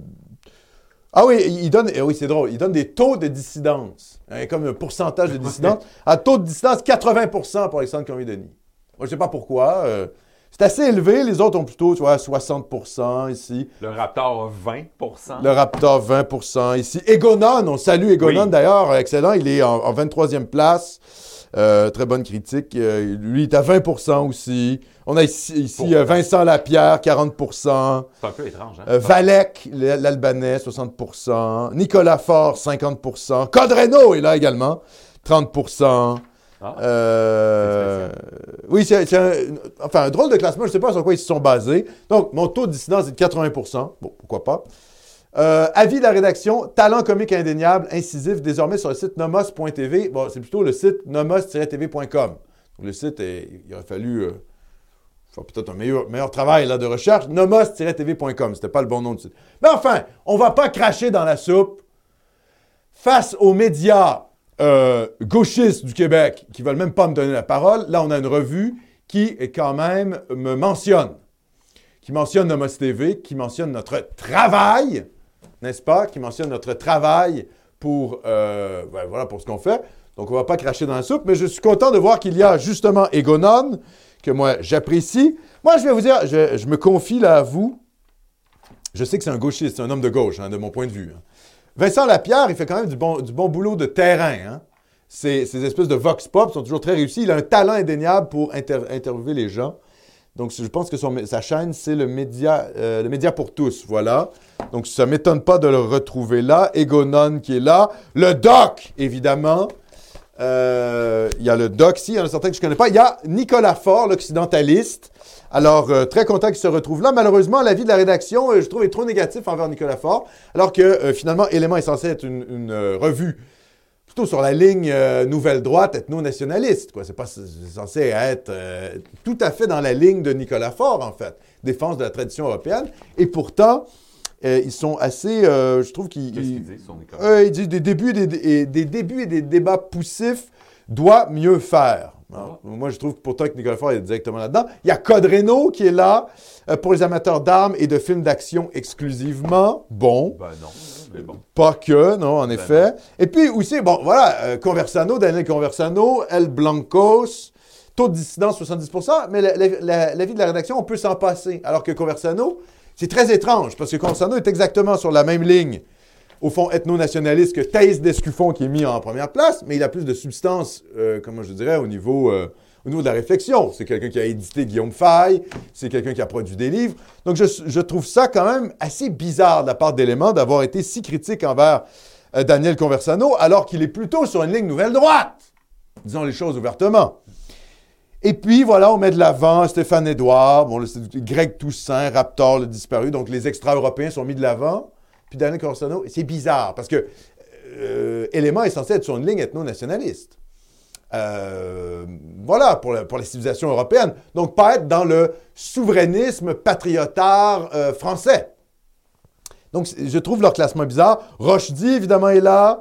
Ah oui, il donne, eh oui, c'est drôle, il donne des taux de dissidence, hein, comme un pourcentage de dissidence. À taux de dissidence, 80% pour Alexandre Cormier-Denis. Moi, je ne sais pas pourquoi. euh, c'est assez élevé, les autres ont plutôt, tu vois, 60% ici. Le Raptor a 20% Le Raptor, 20% ici. Egonon, on salue Egonon Oui. d'ailleurs, excellent. Il est en, en 23e place. Euh, très bonne critique. Euh, lui, il est à 20% aussi. On a ici, euh, Vincent Lapierre, 40% C'est un peu étrange, hein? Valek, l'Albanais, 60% Nicolas Faure, 50% Codreno est là également, 30 Ah. euh, oui, c'est c'est un, enfin, un drôle de classement. Je ne sais pas sur quoi ils se sont basés. Donc, mon taux de dissidence est de 80% Bon, pourquoi pas? Euh, avis de la rédaction, talent comique indéniable, incisif, désormais sur le site nomos.tv. Bon, c'est plutôt le site nomos-tv.com. Le site, il aurait fallu euh, faire peut-être un meilleur, meilleur travail là, de recherche. nomos-tv.com, c'était pas le bon nom du site. Mais enfin, on va pas cracher dans la soupe face aux médias euh, gauchistes du Québec qui veulent même pas me donner la parole. Là, on a une revue qui, quand même, me mentionne qui mentionne Nomos TV, qui mentionne notre travail, n'est-ce pas? Qui mentionne notre travail pour, euh, ben voilà, pour ce qu'on fait. Donc, on ne va pas cracher dans la soupe, mais je suis content de voir qu'il y a justement Egonon, que moi j'apprécie. Moi, je vais vous dire, je, me confie là à vous. Je sais que c'est un gauchiste, c'est un homme de gauche, hein, de mon point de vue. hein. Vincent Lapierre, il fait quand même du bon, boulot de terrain. Hein? Ces, ces espèces de vox pop sont toujours très réussis. Il a un talent indéniable pour inter- interviewer les gens. Donc, je pense que sa chaîne, c'est le média, euh, le média pour tous. Voilà. Donc, ça ne m'étonne pas de le retrouver là. Egonon qui est là. Le doc, évidemment. Euh, Il y a le doc ici, il y en a certains que je ne connais pas. Il y a Nicolas Faure, l'occidentaliste. Alors, euh, très content qu'il se retrouve là. Malheureusement, l'avis de la rédaction, je trouve, est trop négatif envers Nicolas Faure. Alors que, finalement, Élément est censé être une, revue plutôt sur la ligne euh, nouvelle droite ethno-nationaliste. C'est pas censé être euh, tout à fait dans la ligne de Nicolas Faure, en fait. Défense de la tradition européenne. Et pourtant, euh, ils sont assez... je trouve qu'ils... Qu'est-ce ils- qu'ils disent sur Nicolas? euh, il dit des débuts et des, et des débuts et des débats poussifs doit mieux faire. Alors, Moi, je trouve pourtant que Nicolas Faure est directement là-dedans. Il y a Code Reno qui est là pour les amateurs d'armes et de films d'action exclusivement. Bon. Ben non. Mais bon. Pas que, non, en effet. Et puis aussi, bon, voilà, euh, Conversano, Daniel Conversano, El Blancos, taux de dissidence 70% mais la, la- la- l'avis de la rédaction, on peut s'en passer. Alors que Conversano, c'est très étrange, parce que Conversano est exactement sur la même ligne, au fond ethno-nationaliste que Thaïs Descuffon, qui est mis en première place, mais il a plus de substance, euh, comment je dirais, au niveau, euh, au niveau de la réflexion. C'est quelqu'un qui a édité Guillaume Faye, c'est quelqu'un qui a produit des livres. Donc, je, trouve ça quand même assez bizarre de la part d'éléments d'avoir été si critique envers euh, Daniel Conversano, alors qu'il est plutôt sur une ligne nouvelle droite. Disons les choses ouvertement. Et puis, voilà, on met de l'avant Stéphane Edouard, bon, Greg Toussaint, Raptor, le disparu. Donc, les extra-européens sont mis de l'avant. Puis Daniel Conversano, c'est bizarre parce que euh, est censé être sur une ligne ethno-nationaliste. Euh, voilà, pour, pour la civilisation européenne. Donc, pas être dans le souverainisme patriotard euh, français. Donc, je trouve leur classement bizarre. Rochedy, évidemment, est là.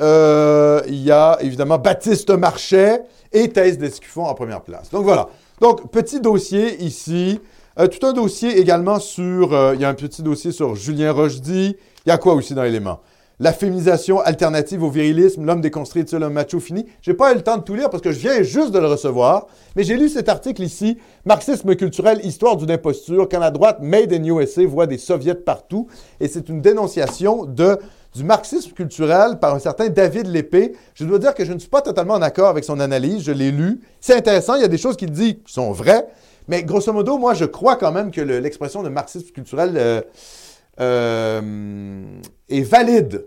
Euh, il y a, évidemment, Baptiste Marchais et Thèse d'Escuffon en première place. Donc, voilà. Donc, petit dossier ici. Tout un dossier également sur... il y a un petit dossier sur Julien Rochedy. Il y a quoi aussi dans l'élément? La féminisation alternative au virilisme, l'homme déconstruit est-il un macho fini? J'ai pas eu le temps de tout lire parce que je viens juste de le recevoir, mais j'ai lu cet article ici, Marxisme culturel, histoire d'une imposture, quand la droite Made in USA voit des soviets partout, et c'est une dénonciation du marxisme culturel par un certain David Lépée. Je dois dire que je ne suis pas totalement en accord avec son analyse, je l'ai lu. C'est intéressant, il y a des choses qu'il dit qui sont vraies, mais grosso modo, moi, je crois quand même que le- l'expression de marxisme culturel euh, euh, est valide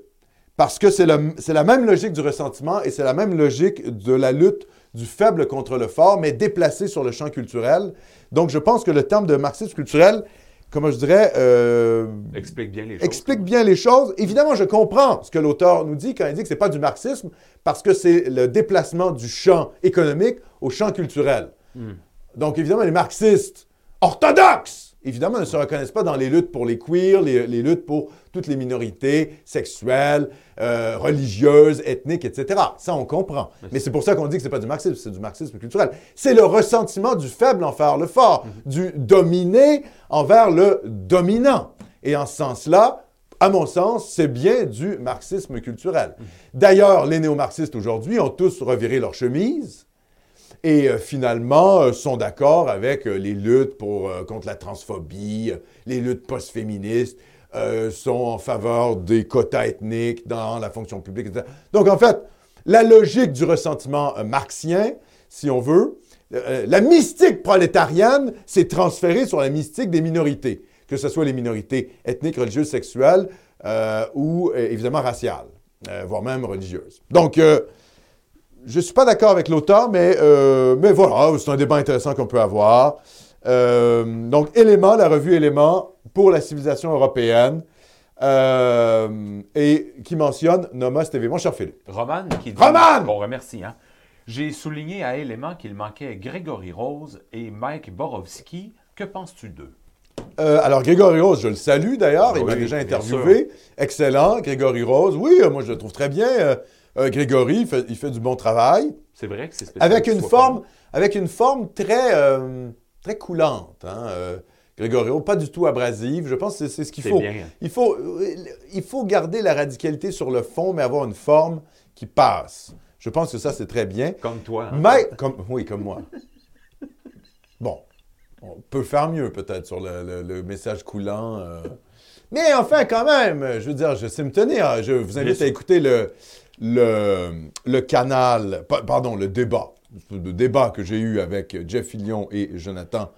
parce que c'est la même logique du ressentiment et c'est la même logique de la lutte du faible contre le fort, mais déplacée sur le champ culturel. Donc, je pense que le terme de marxisme culturel, comment je dirais, euh, Explique bien les choses. explique bien les choses. Évidemment, je comprends ce que l'auteur nous dit quand il dit que ce n'est pas du marxisme, parce que c'est le déplacement du champ économique au champ culturel. Hmm. Donc, évidemment, les marxistes orthodoxes, évidemment, ne se reconnaissent pas dans les luttes pour les queers, les, les luttes pour toutes les minorités sexuelles, euh, religieuses, ethniques, etc. Ça, on comprend. Mais c'est pour ça qu'on dit que c'est pas du marxisme, c'est du marxisme culturel. C'est le ressentiment du faible envers le fort, du dominé envers le dominant. Et en ce sens-là, à mon sens, c'est bien du marxisme culturel. D'ailleurs, les néo-marxistes aujourd'hui ont tous reviré leur chemise et euh, finalement euh, sont d'accord avec euh, les luttes pour, contre la transphobie, les luttes post-féministes, sont en faveur des quotas ethniques dans la fonction publique, etc. Donc en fait, la logique du ressentiment marxien, si on veut, la mystique prolétarienne s'est transférée sur la mystique des minorités, que ce soit les minorités ethniques, religieuses, sexuelles ou évidemment raciales, voire même religieuses. Donc, je ne suis pas d'accord avec l'auteur, mais, euh, mais voilà, c'est un débat intéressant qu'on peut avoir. Euh, donc, Élément, la revue Élément pour la civilisation européenne, euh, et qui mentionne Noma TV. Mon cher Philippe. Roman qui dit. Roman! Qu'on remercie, hein. J'ai souligné à Élément qu'il manquait Grégory Rose et Mike Borowski. Que penses-tu d'eux? Euh, alors, Grégory Rose, je le salue d'ailleurs, il m'a déjà interviewé. Excellent, Grégory Rose. Oui, euh, moi je le trouve très bien. Euh, Grégory, il fait, il fait du bon travail. C'est vrai que c'est spécial. Avec une forme, pas avec une forme très, euh, très coulante. Hein? euh, Grégory Rose, pas du tout abrasive. Je pense que c'est- ce qu'il faut. bien. Il faut, il faut garder la radicalité sur le fond, mais avoir une forme qui passe. Je pense que ça, c'est très bien. Comme toi. hein. Mais, comme, oui, comme moi. Bon, on peut faire mieux peut-être sur le, le- le message coulant. euh. Mais enfin, quand même, je veux dire, je sais me tenir. Je vous invite à écouter le, le, le canal, pa- pardon, le débat, le débat que j'ai eu avec Jeff Fillion et Jonathan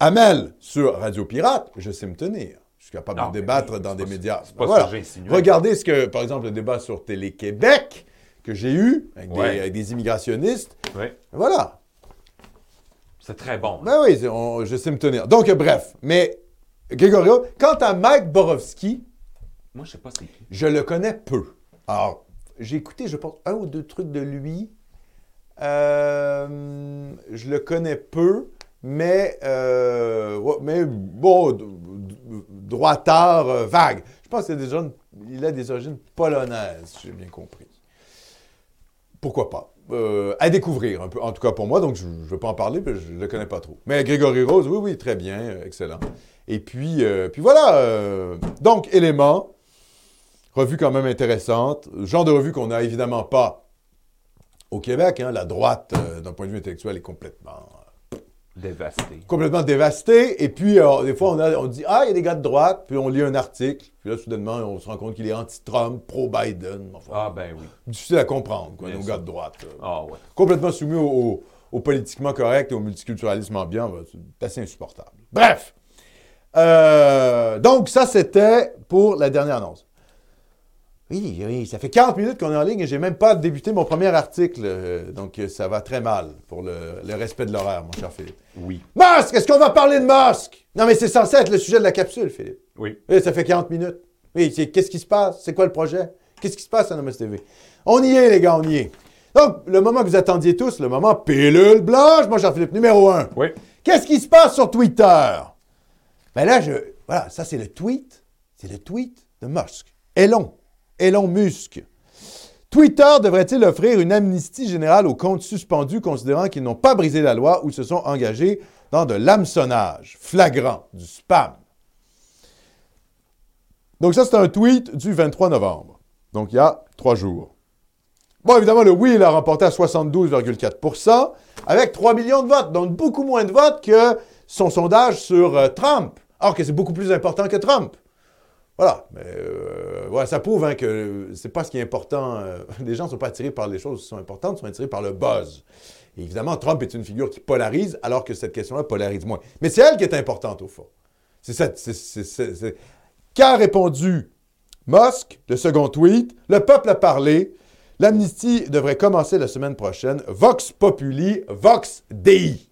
Hamel sur Radio Pirate. Je sais me tenir. Je suis capable de débattre dans des médias. Voilà. Regardez ce que, par exemple, le débat sur Télé-Québec que j'ai eu avec, des- Ouais. avec des immigrationnistes. Voilà. C'est très bon. Ben oui, on- je sais me tenir. Donc, bref. Mais, Gregorio, quant à Mike Borowski, Moi, je sais pas c'est qui. je le connais peu. Alors, j'ai écouté, je pense, un ou deux trucs de lui. Euh, je le connais peu, mais, euh, mais bon, droitard euh, vague. Je pense qu'il a des, origines- il a des origines polonaises, j'ai bien compris. Pourquoi pas? Euh, à découvrir, un peu, en tout cas pour moi, donc je ne veux pas en parler, parce je ne le connais pas trop. Mais Grégory Rose, oui, oui, très bien, excellent. Et puis, puis voilà, donc élément, Revue quand même intéressante. Genre de revue qu'on n'a évidemment pas au Québec. Hein. La droite, euh, d'un point de vue intellectuel, est complètement Dévasté. complètement dévasté. Et puis, euh, des fois, on, a- on dit Ah, il y a des gars de droite. Puis on lit un article. Puis là, soudainement, on se rend compte qu'il est anti-Trump, pro-Biden. Enfin, Ah, ben oui. difficile à comprendre, quoi, Bien nos sûr. gars de droite. Ah, ouais. Complètement soumis au, au- au politiquement correct et au multiculturalisme ambiant. ben, c'est assez insupportable. Bref. Euh, donc, ça, c'était pour la dernière annonce. Oui, oui, ça fait 40 minutes qu'on est en ligne et j'ai même pas débuté mon premier article. euh, donc, euh, ça va très mal pour le, le respect de l'horaire, mon cher Philippe. Oui. Musk! Est-ce qu'on va parler de Musk? Non, mais c'est censé être le sujet de la capsule, Philippe. Oui. Eh, ça fait 40 minutes. Oui, c'est- qu'est-ce qui se passe? C'est quoi le projet? Qu'est-ce qui se passe à Nomos TV? On y est, les gars, on y est. Donc, le moment que vous attendiez tous, le moment pilule blanche, mon cher Philippe, numéro un. Oui. Qu'est-ce qui se passe sur Twitter? Ben là, je. Voilà, ça, c'est le tweet. C'est le tweet de Musk. Elon. Elon Musk. Twitter devrait-il offrir une amnistie générale aux comptes suspendus considérant qu'ils n'ont pas brisé la loi ou se sont engagés dans de l'hameçonnage flagrant, du spam? Donc ça, c'est un tweet du 23 novembre. Donc il y a trois jours. Bon, évidemment, le oui, il a remporté à 72,4% avec 3 millions de votes, donc beaucoup moins de votes que son sondage sur euh, Trump. Alors que c'est beaucoup plus important que Trump. Voilà. Mais euh, voilà, ça prouve hein, que c'est pas ce qui est important. euh, (laughs) les gens ne sont pas attirés par les choses qui sont importantes, ils sont attirés par le buzz. Évidemment, Trump est une figure qui polarise, alors que cette question-là polarise moins. Mais c'est elle qui est importante, au fond. C'est ça. Qu'a répondu Musk, le second tweet? Le peuple a parlé. L'amnistie devrait commencer la semaine prochaine. Vox Populi, Vox Dei.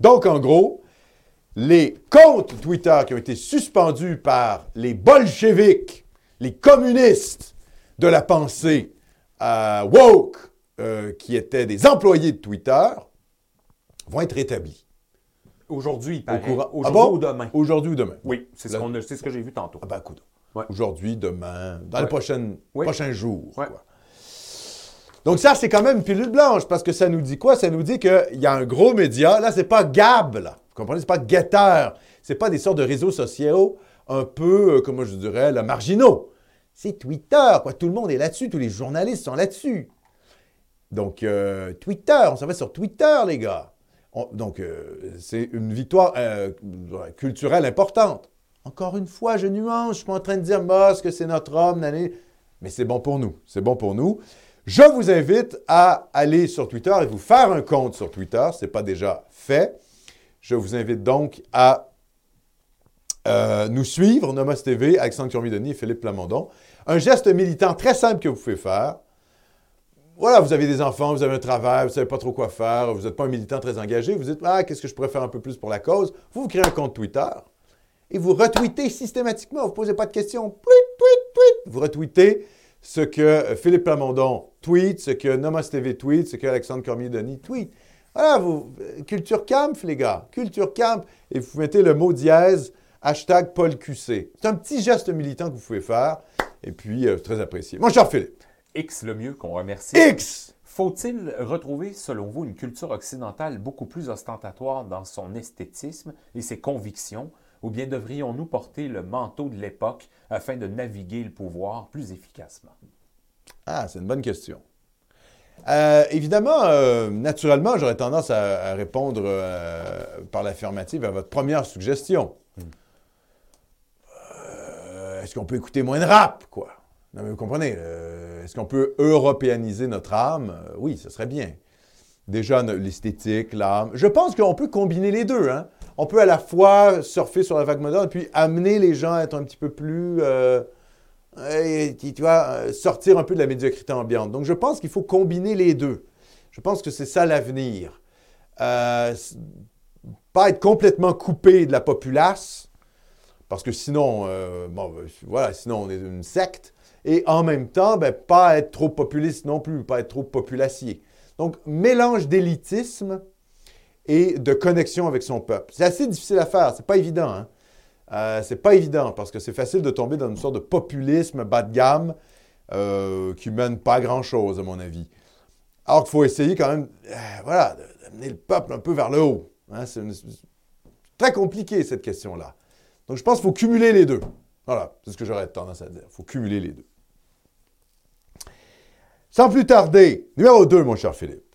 Donc, en gros, les comptes Twitter qui ont été suspendus par les bolcheviks, les communistes de la pensée euh, woke, euh, qui étaient des employés de Twitter, vont être rétablis. Aujourd'hui, il Aujourd'hui Ah bon? ou demain. Aujourd'hui ou demain. Oui, c'est ce, ce que j'ai vu tantôt. Ah ben. Ouais. Aujourd'hui, demain, dans les Ouais. Oui. prochains jours. Quoi. Donc ça, c'est quand même une pilule blanche, parce que ça nous dit quoi? Ça nous dit qu'il y a un gros média. Là, c'est pas Gab, là. Comprenez? C'est pas Getter. C'est pas des sortes de réseaux sociaux un peu, euh, comment je dirais, marginaux. C'est Twitter, quoi. Tout le monde est là-dessus. Tous les journalistes sont là-dessus. Donc, euh, Twitter, on s'en va sur Twitter, les gars. On- donc, euh, c'est une victoire euh, culturelle importante. Encore une fois, je nuance, je suis pas en train de dire Musk que c'est notre homme, mais c'est bon pour nous. C'est bon pour nous. Je vous invite à aller sur Twitter et vous faire un compte sur Twitter. Ce n'est pas déjà fait. Je vous invite donc à euh, nous suivre, Nomos TV, Alexandre Cormidoni et Philippe Plamondon. Un geste militant très simple que vous pouvez faire. Voilà, vous avez des enfants, vous avez un travail, vous ne savez pas trop quoi faire, vous n'êtes pas un militant très engagé, vous dites Ah, qu'est-ce que je pourrais faire un peu plus pour la cause? Vous, créez un compte Twitter et vous retweetez systématiquement, vous ne posez pas de questions. Tweet, tweet, tweet. Vous retweetez ce que Philippe Plamondon tweet, ce que Nomos TV tweet, ce que Alexandre Cormier-Denis tweet. Voilà, vous, Culture Camp, les gars, Culture Camp, et vous mettez le mot dièse, hashtag Paul QC. C'est un petit geste militant que vous pouvez faire, et puis euh, très apprécié. Mon cher Philippe, X le mieux qu'on remercie. X! Faut-il retrouver, selon vous, une culture occidentale beaucoup plus ostentatoire dans son esthétisme et ses convictions, ou bien devrions-nous porter le manteau de l'époque afin de naviguer le pouvoir plus efficacement? Ah, c'est une bonne question. Euh, évidemment, euh, naturellement, j'aurais tendance à, répondre euh, par l'affirmative à votre première suggestion. Est-ce qu'on peut écouter moins de rap, quoi? Non, mais vous comprenez, est-ce qu'on peut européaniser notre âme? Oui, ce serait bien. Déjà, l'esthétique, l'âme. Je pense qu'on peut combiner les deux. Hein? On peut à la fois surfer sur la vague moderne, puis amener les gens à être un petit peu plus... et, tu vois, euh, sortir un peu de la médiocrité ambiante. Donc, je pense qu'il faut combiner les deux. Je pense que c'est ça l'avenir. Euh, pas être complètement coupé de la populace, parce que sinon, euh, bon, voilà, sinon on est une secte. Et en même temps, ben, pas être trop populiste non plus, pas être trop populacier. Donc, mélange d'élitisme et de connexion avec son peuple. C'est assez difficile à faire, c'est pas évident. Hein? Euh, c'est pas évident parce que c'est facile de tomber dans une sorte de populisme bas de gamme euh, qui mène pas à grand chose, à mon avis. Alors qu'il faut essayer quand même, euh, voilà, d'amener le peuple un peu vers le haut. hein. C'est très compliqué cette question-là. Donc je pense qu'il faut cumuler les deux. Voilà, c'est ce que j'aurais tendance à dire. Il faut cumuler les deux. Sans plus tarder, numéro 2, mon cher Philippe.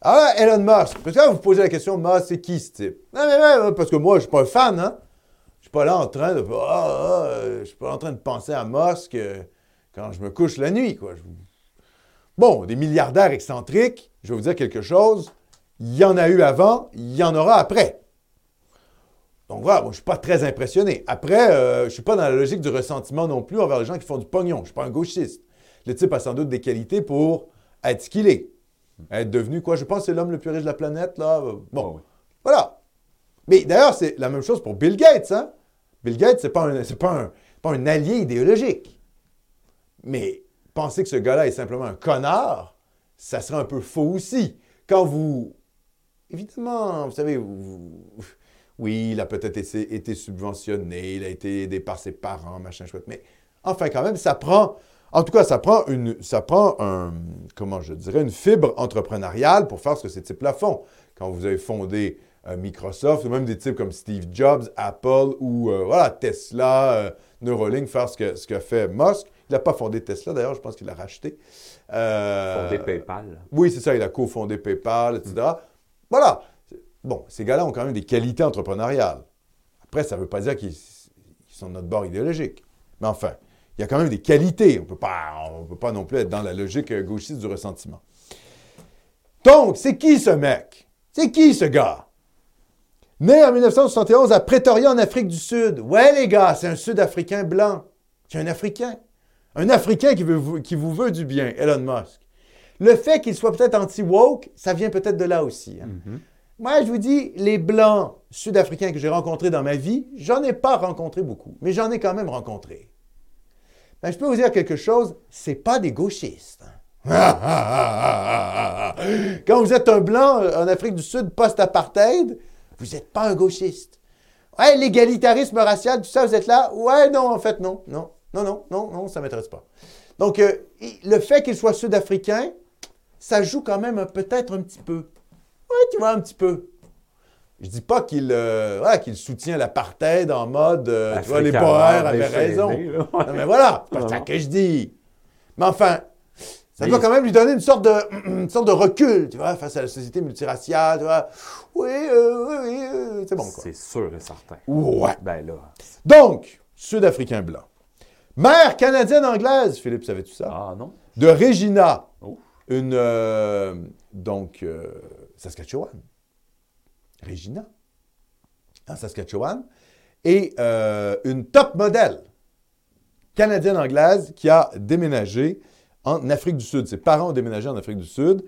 Alors là, Elon Musk. Parce que là, vous posez la question, Musk, c'est qui ce type? Parce que moi, je ne suis pas un fan, hein? Je suis pas là en train de. Ah, ah, je suis pas en train de penser à Musk euh, quand je me couche la nuit, quoi. Je- Bon, des milliardaires excentriques, je vais vous dire quelque chose. Il y en a eu avant, il y en aura après. Donc voilà, moi, je ne suis pas très impressionné. Après, euh, je ne suis pas dans la logique du ressentiment non plus envers les gens qui font du pognon. Je ne suis pas un gauchiste. Le type a sans doute des qualités pour être ce qu'il est. Être devenu quoi? Je pense que c'est l'homme le plus riche de la planète, là. Euh, Bon, Oh oui. voilà. Mais d'ailleurs, c'est la même chose pour Bill Gates, hein? Bill Gates, un, c'est pas un, pas un allié idéologique. Mais penser que ce gars-là est simplement un connard, ça serait un peu faux aussi. Quand vous. Évidemment, vous savez, vous- oui, il a peut-être été, été subventionné, il a été aidé par ses parents, machin chouette, mais enfin, quand même, ça prend. En tout cas, ça prend une, ça prend un, comment je dirais, une fibre entrepreneuriale pour faire ce que ces types-là font. Quand vous avez fondé Microsoft, ou même des types comme Steve Jobs, Apple ou euh, voilà, Tesla, euh, Neuralink, faire ce que, ce fait Musk. Il n'a pas fondé Tesla, d'ailleurs, je pense qu'il l'a racheté. Euh, Fondé PayPal. oui, c'est ça, il a cofondé PayPal, etc. Voilà. Bon, ces gars-là ont quand même des qualités entrepreneuriales. Après, ça ne veut pas dire qu'ils sont de notre bord idéologique. Mais enfin, il y a quand même des qualités. On on peut pas non plus être dans la logique euh, gauchiste du ressentiment. Donc, c'est qui ce mec? C'est qui ce gars? Né en 1971 à Pretoria, en Afrique du Sud. Ouais, les gars, c'est un Sud-Africain blanc. C'est un Africain. Un Africain qui, veut vous- qui vous veut du bien, Elon Musk. Le fait qu'il soit peut-être anti-woke, ça vient peut-être de là aussi. hein. Moi, je vous dis, les Blancs sud-africains que j'ai rencontrés dans ma vie, j'en ai pas rencontré beaucoup, mais j'en ai quand même rencontré. Ben, je peux vous dire quelque chose, c'est pas des gauchistes. hein. (laughs) Quand vous êtes un Blanc euh, en Afrique du Sud post-apartheid, vous n'êtes pas un gauchiste. Ouais, l'égalitarisme racial, tout ça, vous êtes là? Ouais, non, en fait, non, non, non, non, non, non, ça ne m'intéresse pas. Donc, euh, le fait qu'il soit sud-africain, ça joue quand même peut-être un petit peu. Oui, tu vois, un petit peu. Je dis pas qu'il euh, voilà, soutient l'apartheid en mode, euh, tu vois, les bohères avaient raison. Non, mais voilà, c'est pas (laughs) ça que je dis. Mais enfin, ça doit quand même lui donner une sorte de, (clears throat) une sorte de recul, tu vois, face à la société multiraciale, tu vois. Oui, euh, oui, oui, euh, c'est bon, quoi. C'est sûr et certain. Ouais. Ben là. Donc, Sud-Africain blanc. Mère canadienne-anglaise, Philippe, savais-tu ça? Ah non? De Regina, Oh. une, euh, donc, euh, Saskatchewan. Regina, en Saskatchewan. Et une top modèle canadienne-anglaise qui a déménagé en Afrique du Sud. Ses parents ont déménagé en Afrique du Sud.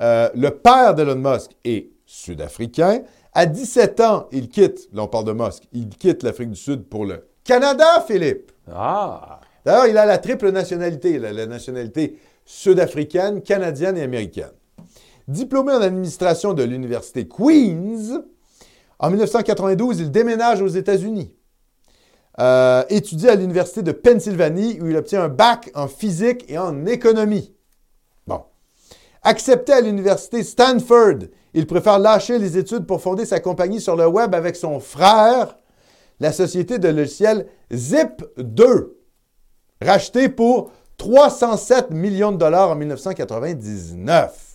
Euh, le père d'Elon Musk est sud-africain. À 17 ans, il quitte, là on parle de Musk, il quitte l'Afrique du Sud pour le Canada, Philippe. Ah! D'ailleurs, il a la triple nationalité, il a la nationalité sud-africaine, canadienne et américaine. Diplômé en administration de l'Université Queen's, en 1992, il déménage aux États-Unis. Euh, étudie à l'Université de Pennsylvanie où il obtient un bac en physique et en économie. Bon. Accepté à l'Université Stanford, il préfère lâcher les études pour fonder sa compagnie sur le web avec son frère, la société de logiciels Zip2 racheté pour 307 millions de dollars en 1999.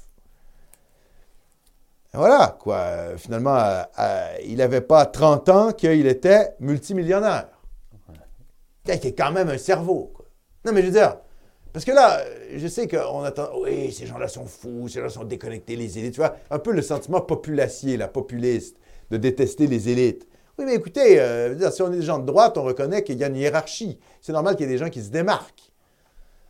Et Voilà, quoi. Finalement, euh, euh, il n'avait pas 30 ans qu'il était multimillionnaire. Il était quand même un cerveau. Non, mais je veux dire, parce que là, je sais qu'on attend, oui, ces gens-là sont fous, ces gens sont déconnectés, les élites, tu vois, un peu le sentiment populacier, la populiste, de détester les élites. Oui, mais écoutez, euh, si on est des gens de droite, on reconnaît qu'il y a une hiérarchie. C'est normal qu'il y ait des gens qui se démarquent.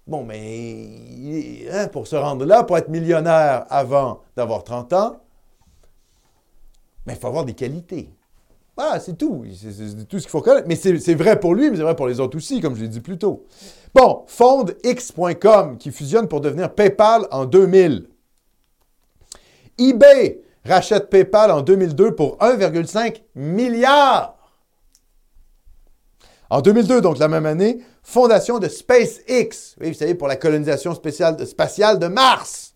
Bon, mais hein, pour se rendre là, pour être millionnaire avant d'avoir 30 ans, mais il faut avoir des qualités. Voilà, c'est tout. C'est tout ce qu'il faut reconnaître. Mais c'est vrai pour lui, mais c'est vrai pour les autres aussi, comme je l'ai dit plus tôt. Bon, fonde X.com qui fusionne pour devenir PayPal en 2000. eBay rachète PayPal en 2002 pour 1,5 milliard. En 2002, donc la même année, fondation de SpaceX, oui, vous savez, pour la colonisation spatiale de Mars.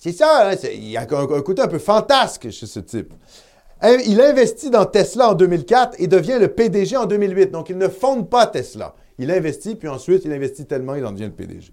C'est ça, hein, il y a un, un côté un peu fantasque chez ce type. Il investit dans Tesla en 2004 et devient le PDG en 2008. Donc, il ne fonde pas Tesla. Il investit, puis ensuite, il investit tellement, il en devient le PDG.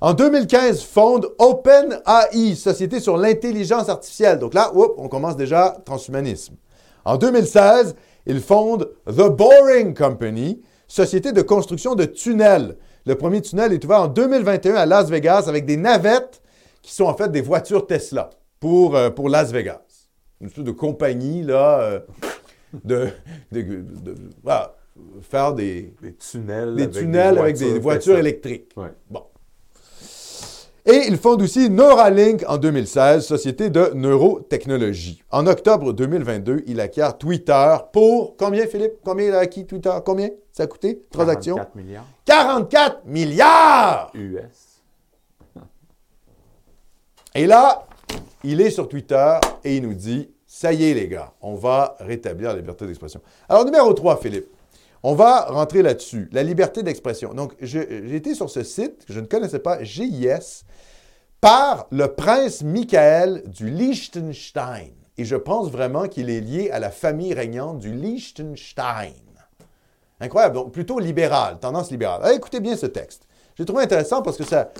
En 2015, fonde OpenAI, société sur l'intelligence artificielle. Donc là, on commence déjà transhumanisme. En 2016, il fonde The Boring Company, société de construction de tunnels. Le premier tunnel est ouvert en 2021 à Las Vegas avec des navettes qui sont en fait des voitures Tesla pour, euh, pour Las Vegas. Une sorte de compagnie, là, euh, de, faire des, tunnels, des avec, tunnels des avec des voitures électriques. Ouais. Bon. Et il fonde aussi Neuralink en 2016, société de neurotechnologie. En octobre 2022, il acquiert Twitter pour combien, Philippe? Combien il a acquis Twitter? Combien ça a coûté? Transaction? 44 milliards 44 milliards! US. Et là, il est sur Twitter et il nous dit Ça y est, les gars, on va rétablir la liberté d'expression. Alors, numéro 3, Philippe. On va rentrer là-dessus. La liberté d'expression. Donc, j'ai été sur ce site que je ne connaissais pas, GIS, par le prince Michael du Liechtenstein. Et je pense vraiment qu'il est lié à la famille régnante du Liechtenstein. Incroyable. Donc, plutôt libéral, tendance libérale. Alors, écoutez bien ce texte. J'ai trouvé intéressant parce que ça,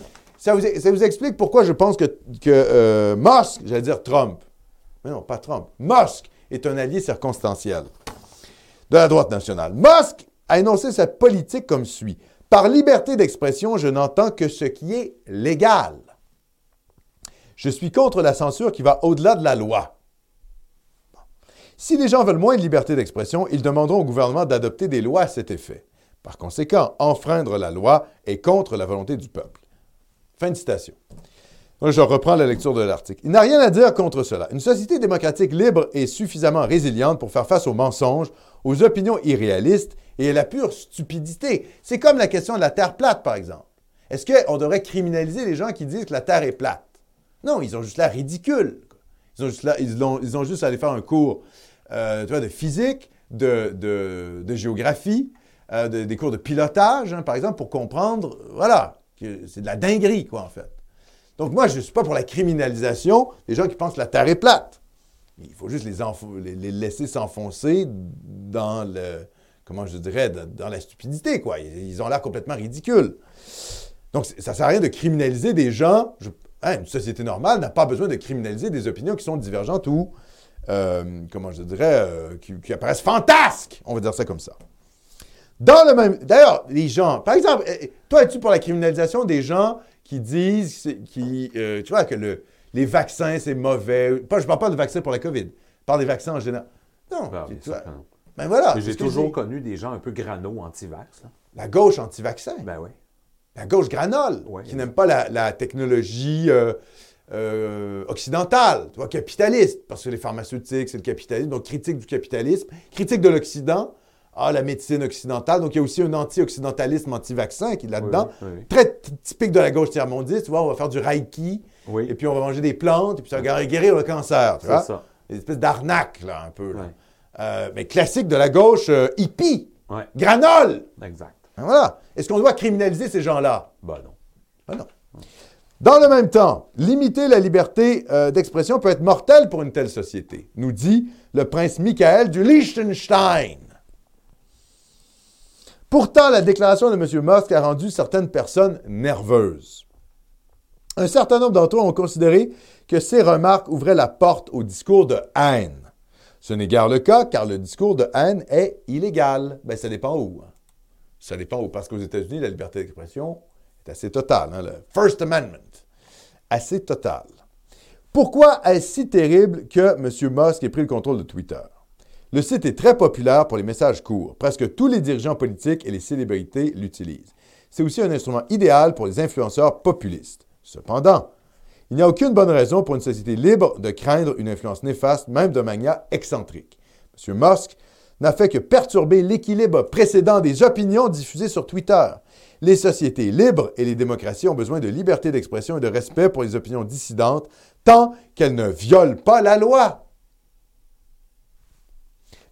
ça, vous, explique pourquoi je pense que, que euh, Musk, j'allais dire Trump, mais non, pas Trump, Musk est un allié circonstanciel de la droite nationale. Musk a énoncé sa politique comme suit. Par liberté d'expression, je n'entends que ce qui est légal. Je suis contre la censure qui va au-delà de la loi. Si les gens veulent moins de liberté d'expression, ils demanderont au gouvernement d'adopter des lois à cet effet. Par conséquent, enfreindre la loi est contre la volonté du peuple. Fin de citation. Je reprends la lecture de l'article. Il n'a rien à dire contre cela. Une société démocratique libre est suffisamment résiliente pour faire face aux mensonges, aux opinions irréalistes et à la pure stupidité. C'est comme la question de la Terre plate, par exemple. Est-ce qu'on devrait criminaliser les gens qui disent que la Terre est plate? Non, ils ont juste l'air ridicules. Ils ont juste, l'air- ils ont, ils ont juste à aller faire un cours euh, tu vois, de physique, de, de- géographie, euh, de- des cours de pilotage, hein, par exemple, pour comprendre, voilà, c'est de la dinguerie, quoi, en fait. Donc, moi, je ne suis pas pour la criminalisation des gens qui pensent que la Terre est plate. Il faut juste les, laisser s'enfoncer dans le, comment je dirais, dans, la stupidité, quoi. Ils, ont l'air complètement ridicules. Donc, ça ne sert à rien de criminaliser des gens. Hein, une société normale n'a pas besoin de criminaliser des opinions qui sont divergentes ou, euh, comment je dirais, euh, qui, qui apparaissent fantasques. On va dire ça comme ça. Dans le même. D'ailleurs, les gens. Par exemple, euh, toi, es-tu pour la criminalisation des gens qui disent qui, euh, tu vois, que le- les vaccins, c'est mauvais? Pas, je ne parle pas de vaccins pour la COVID. Je parle des vaccins en général. Non. Ah, tu- vois. non. Ben voilà. J'ai toujours connu des gens un peu grano anti-vax. La gauche anti-vaccin. Ben oui. La gauche granole, Ouais. qui n'aime pas la, la technologie euh, euh, occidentale, tu vois, capitaliste, parce que les pharmaceutiques, c'est le capitalisme, donc critique du capitalisme, critique de l'Occident, ah, la médecine occidentale, donc il y a aussi un anti-occidentalisme anti-vaccin qui est là-dedans, Oui, oui, oui. très typique de la gauche tiers-mondiste, tu vois, on va faire du reiki, Oui. et puis on va manger des plantes, et puis ça va guérir le cancer, C'est ça. une espèce d'arnaque, là, un peu, là. Euh, mais classique de la gauche euh, hippie, granole, Exact. Ben voilà. Est-ce qu'on doit criminaliser ces gens-là? Ben non. Ben non. Dans le même temps, limiter la liberté euh, d'expression peut être mortel pour une telle société, nous dit le prince Michael du Liechtenstein. Pourtant, la déclaration de M. Musk a rendu certaines personnes nerveuses. Un certain nombre d'entre eux ont considéré que ces remarques ouvraient la porte au discours de haine. Ce n'est guère le cas, car le discours de haine est illégal. Ben, ça dépend où. hein. Ça dépend où. Parce qu'aux États-Unis, la liberté d'expression est assez totale. hein, le First Amendment. Assez totale. Pourquoi est-ce si terrible que M. Musk ait pris le contrôle de Twitter? Le site est très populaire pour les messages courts. Presque tous les dirigeants politiques et les célébrités l'utilisent. C'est aussi un instrument idéal pour les influenceurs populistes. Cependant, il n'y a aucune bonne raison pour une société libre de craindre une influence néfaste, même de manière excentrique. M. Musk n'a fait que perturber l'équilibre précédent des opinions diffusées sur Twitter. Les sociétés libres et les démocraties ont besoin de liberté d'expression et de respect pour les opinions dissidentes tant qu'elles ne violent pas la loi.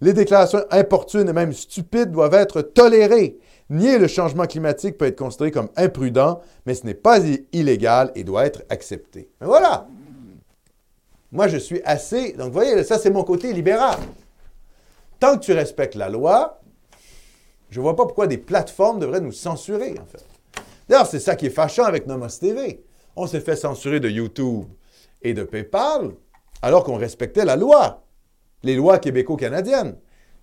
Les déclarations importunes et même stupides doivent être tolérées. Nier le changement climatique peut être considéré comme imprudent, mais ce n'est pas illégal et doit être accepté. Mais voilà! moi, je suis assez. Donc, vous voyez, ça, c'est mon côté libéral. Tant que tu respectes la loi, je ne vois pas pourquoi des plateformes devraient nous censurer, en fait. D'ailleurs, c'est ça qui est fâchant avec Nomos TV. On s'est fait censurer de YouTube et de PayPal alors qu'on respectait la loi, les lois québéco-canadiennes.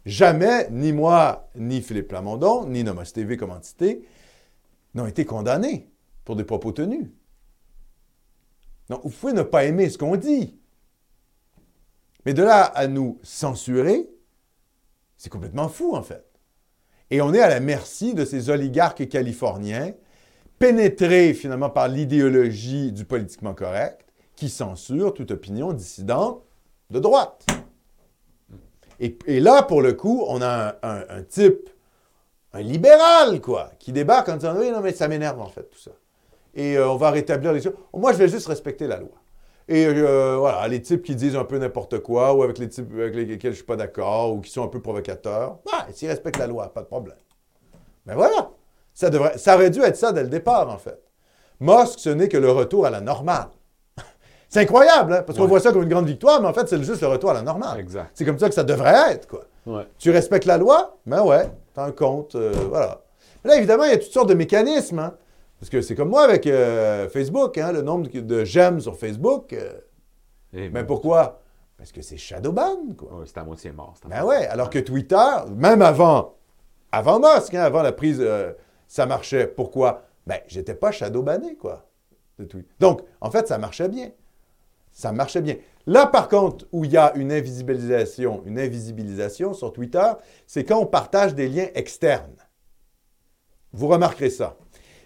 Jamais, ni moi, ni Philippe Plamondon, ni Nomos TV comme entité, n'ont été condamnés pour des propos tenus. Donc, vous pouvez ne pas aimer ce qu'on dit. Mais de là à nous censurer, c'est complètement fou, en fait. Et on est à la merci de ces oligarques californiens, pénétrés finalement par l'idéologie du politiquement correct, qui censurent toute opinion dissidente de droite. Et, là, pour le coup, on a un, type, un libéral, quoi, qui débarque en disant Oui, non, mais ça m'énerve, en fait, tout ça. Et euh, on va rétablir les choses. Moi, je vais juste respecter la loi. Et euh, voilà, les types qui disent un peu n'importe quoi, ou avec les types avec lesquels je ne suis pas d'accord, ou qui sont un peu provocateurs, ouais, s'ils respectent la loi, pas de problème. Mais voilà, ça, devrait, ça aurait dû être ça dès le départ, en fait. Musk, ce n'est que le retour à la normale. C'est incroyable, hein, parce qu'on voit ça comme une grande victoire, mais en fait, c'est juste le retour à la normale. Exact. C'est comme ça que ça devrait être, quoi. Tu respectes la loi? Ben ouais, t'as un compte, euh, voilà. Mais là, évidemment, il y a toutes sortes de mécanismes, hein. Parce que c'est comme moi avec euh, Facebook, hein, le nombre de j'aime sur Facebook. Euh, eh mais pourquoi? Parce que c'est shadowban, quoi. c'est à moitié mort. Ben ouais, alors que Twitter, même avant, avant Musk, hein, avant la prise, euh, ça marchait. Pourquoi? Ben, j'étais pas shadowbanné, quoi. Donc, en fait, ça marchait bien. Ça marchait bien. Là, par contre, où il y a une invisibilisation, une invisibilisation sur Twitter, c'est quand on partage des liens externes. Vous remarquerez ça.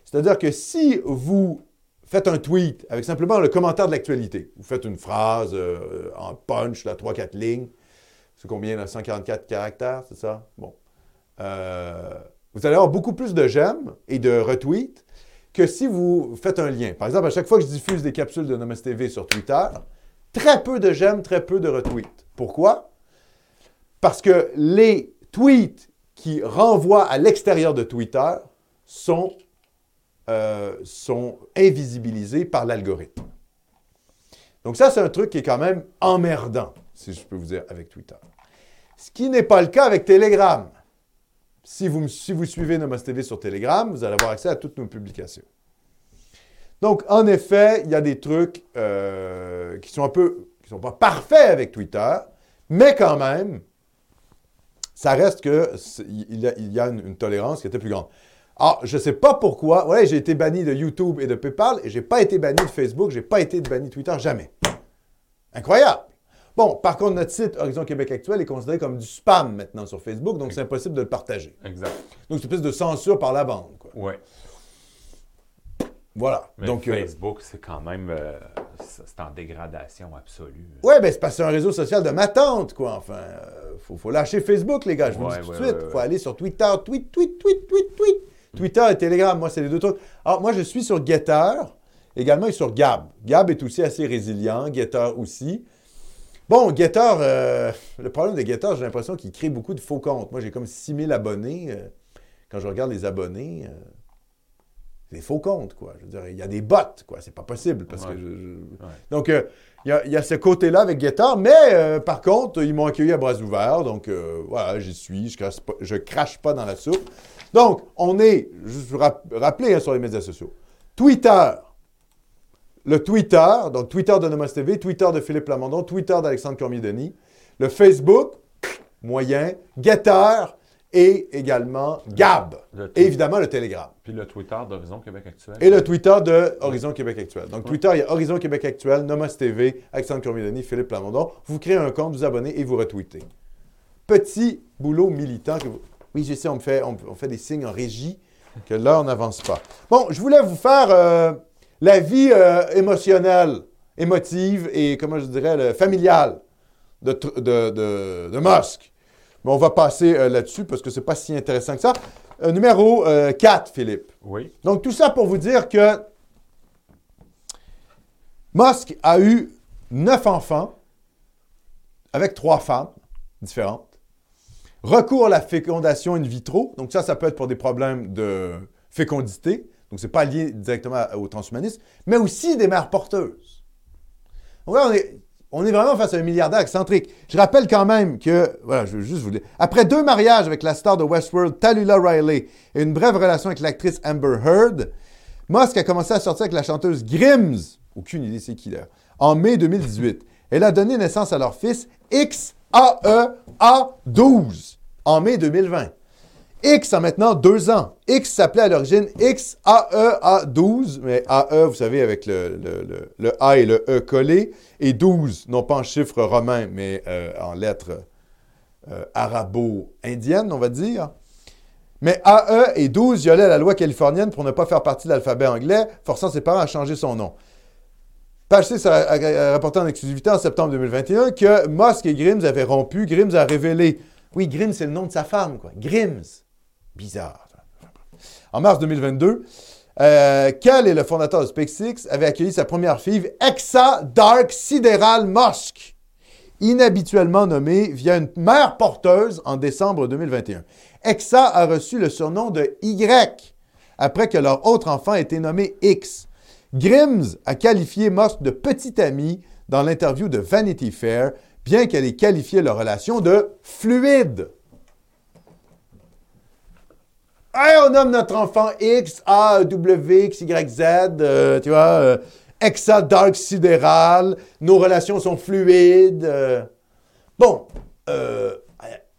C'est-à-dire que si vous faites un tweet avec simplement le commentaire de l'actualité, vous faites une phrase euh, en punch, là, 3-4 lignes, c'est combien, là, 144 caractères, c'est ça? Bon. Euh, vous allez avoir beaucoup plus de j'aime et de retweets que si vous faites un lien. Par exemple, à chaque fois que je diffuse des capsules de Namaste TV sur Twitter, très peu de j'aime, très peu de retweets. Pourquoi? Parce que les tweets qui renvoient à l'extérieur de Twitter sont euh, sont invisibilisés par l'algorithme. Donc ça, c'est un truc qui est quand même emmerdant, si je peux vous dire, avec Twitter. Ce qui n'est pas le cas avec Telegram. Si vous, si vous suivez Nomos TV sur Telegram, vous allez avoir accès à toutes nos publications. Donc, en effet, il y a des trucs euh, qui sont un peu, qui sont pas parfaits avec Twitter, mais quand même, ça reste qu'il y a, une, tolérance qui était plus grande. Ah, je ne sais pas pourquoi. Ouais, j'ai été banni de YouTube et de PayPal et je n'ai pas été banni de Facebook, je n'ai pas été banni de Twitter, jamais. Incroyable. Bon, par contre, notre site Horizon Québec Actuel est considéré comme du spam maintenant sur Facebook, donc c'est impossible de le partager. Exact. Donc c'est espèce de censure par la bande. Oui. Voilà. Mais donc, euh, Facebook, c'est quand même. Euh, c'est en dégradation absolue. Oui, bien, c'est parce que c'est un réseau social de ma tante, quoi. Enfin, il euh, faut, lâcher Facebook, les gars, je vous le dis tout de suite. Il faut aller sur Twitter, tweet, tweet, tweet, tweet, tweet. Twitter et Telegram, moi, c'est les deux trucs. Alors, moi, je suis sur Getter, également, et sur Gab. Gab est aussi assez résilient, Getter aussi. Bon, Getter, euh, le problème de Getter, j'ai l'impression qu'il crée beaucoup de faux comptes. Moi, j'ai comme 6000 abonnés. Euh, quand je regarde les abonnés, euh, c'est des faux comptes, quoi. Je veux dire, il y a des bots, quoi. C'est pas possible. Parce que Donc, il y, a, ce côté-là avec Getter, mais par contre, ils m'ont accueilli à bras ouverts. Donc, voilà, j'y suis. Je crache, pas, je crache pas dans la soupe. Donc, on est, juste vous rappeler hein, sur les médias sociaux, Twitter, le Twitter, donc Twitter de Nomos TV, Twitter de Philippe Lamondon, Twitter d'Alexandre Cormier-Denis, le Facebook, moyen, Getter et également Gab. Et évidemment le Telegram. Puis le Twitter d'Horizon Québec Actuel. Et le Twitter de Horizon Québec Actuel. Donc Twitter, il y a Horizon Québec Actuel, Nomos TV, Alexandre Cormier-Denis, Philippe Lamondon. Vous créez un compte, vous abonnez et vous retweetez. Petit boulot militant que vous... Oui, je sais, on, fait, on, fait des signes en régie que l'heure n'avance pas. Bon, je voulais vous faire euh, la vie euh, émotionnelle, émotive et, comment je dirais, familiale de, de, de, Musk. Mais on va passer euh, là-dessus parce que ce n'est pas si intéressant que ça. numéro 4, Philippe. Oui. Donc, tout ça pour vous dire que Musk a eu neuf enfants avec trois femmes différentes recours à la fécondation in vitro. Donc ça, ça peut être pour des problèmes de fécondité. Donc ce n'est pas lié directement au transhumanisme, mais aussi des mères porteuses. Donc là, on est, vraiment face à un milliardaire excentrique. Je rappelle quand même que, voilà, je veux juste vous dire, après deux mariages avec la star de Westworld, Tallulah Riley, et une brève relation avec l'actrice Amber Heard, Musk a commencé à sortir avec la chanteuse Grims, aucune idée c'est qui d'ailleurs, en mai 2018. Elle a donné naissance à leur fils XAEA12 en mai 2020. X a maintenant deux ans. X s'appelait à l'origine XAEA12, mais AE, vous savez, avec le, A et le E collés, et 12, non pas en chiffres romains, mais euh, en lettres euh, arabo-indiennes, on va dire. Mais AE et 12 violaient la loi californienne pour ne pas faire partie de l'alphabet anglais, forçant ses parents à changer son nom. Page 6 a, rapporté en exclusivité en septembre 2021 que Musk et Grims avaient rompu. Grims a révélé. Oui, Grims, c'est le nom de sa femme, quoi. Grims. Bizarre. En mars 2022, euh, et le fondateur de SpaceX avaient accueilli sa première fille, Exa Dark Sideral Musk, inhabituellement nommée via une mère porteuse en décembre 2021. Exa a reçu le surnom de Y après que leur autre enfant ait été nommé X. Grims a qualifié Musk de petit ami dans l'interview de Vanity Fair, bien qu'elle ait qualifié leur relation de fluide. Hey, on nomme notre enfant X, A, W, X, Y, Z, euh, tu vois, euh, Exa Dark Sidéral, nos relations sont fluides. Euh. Bon,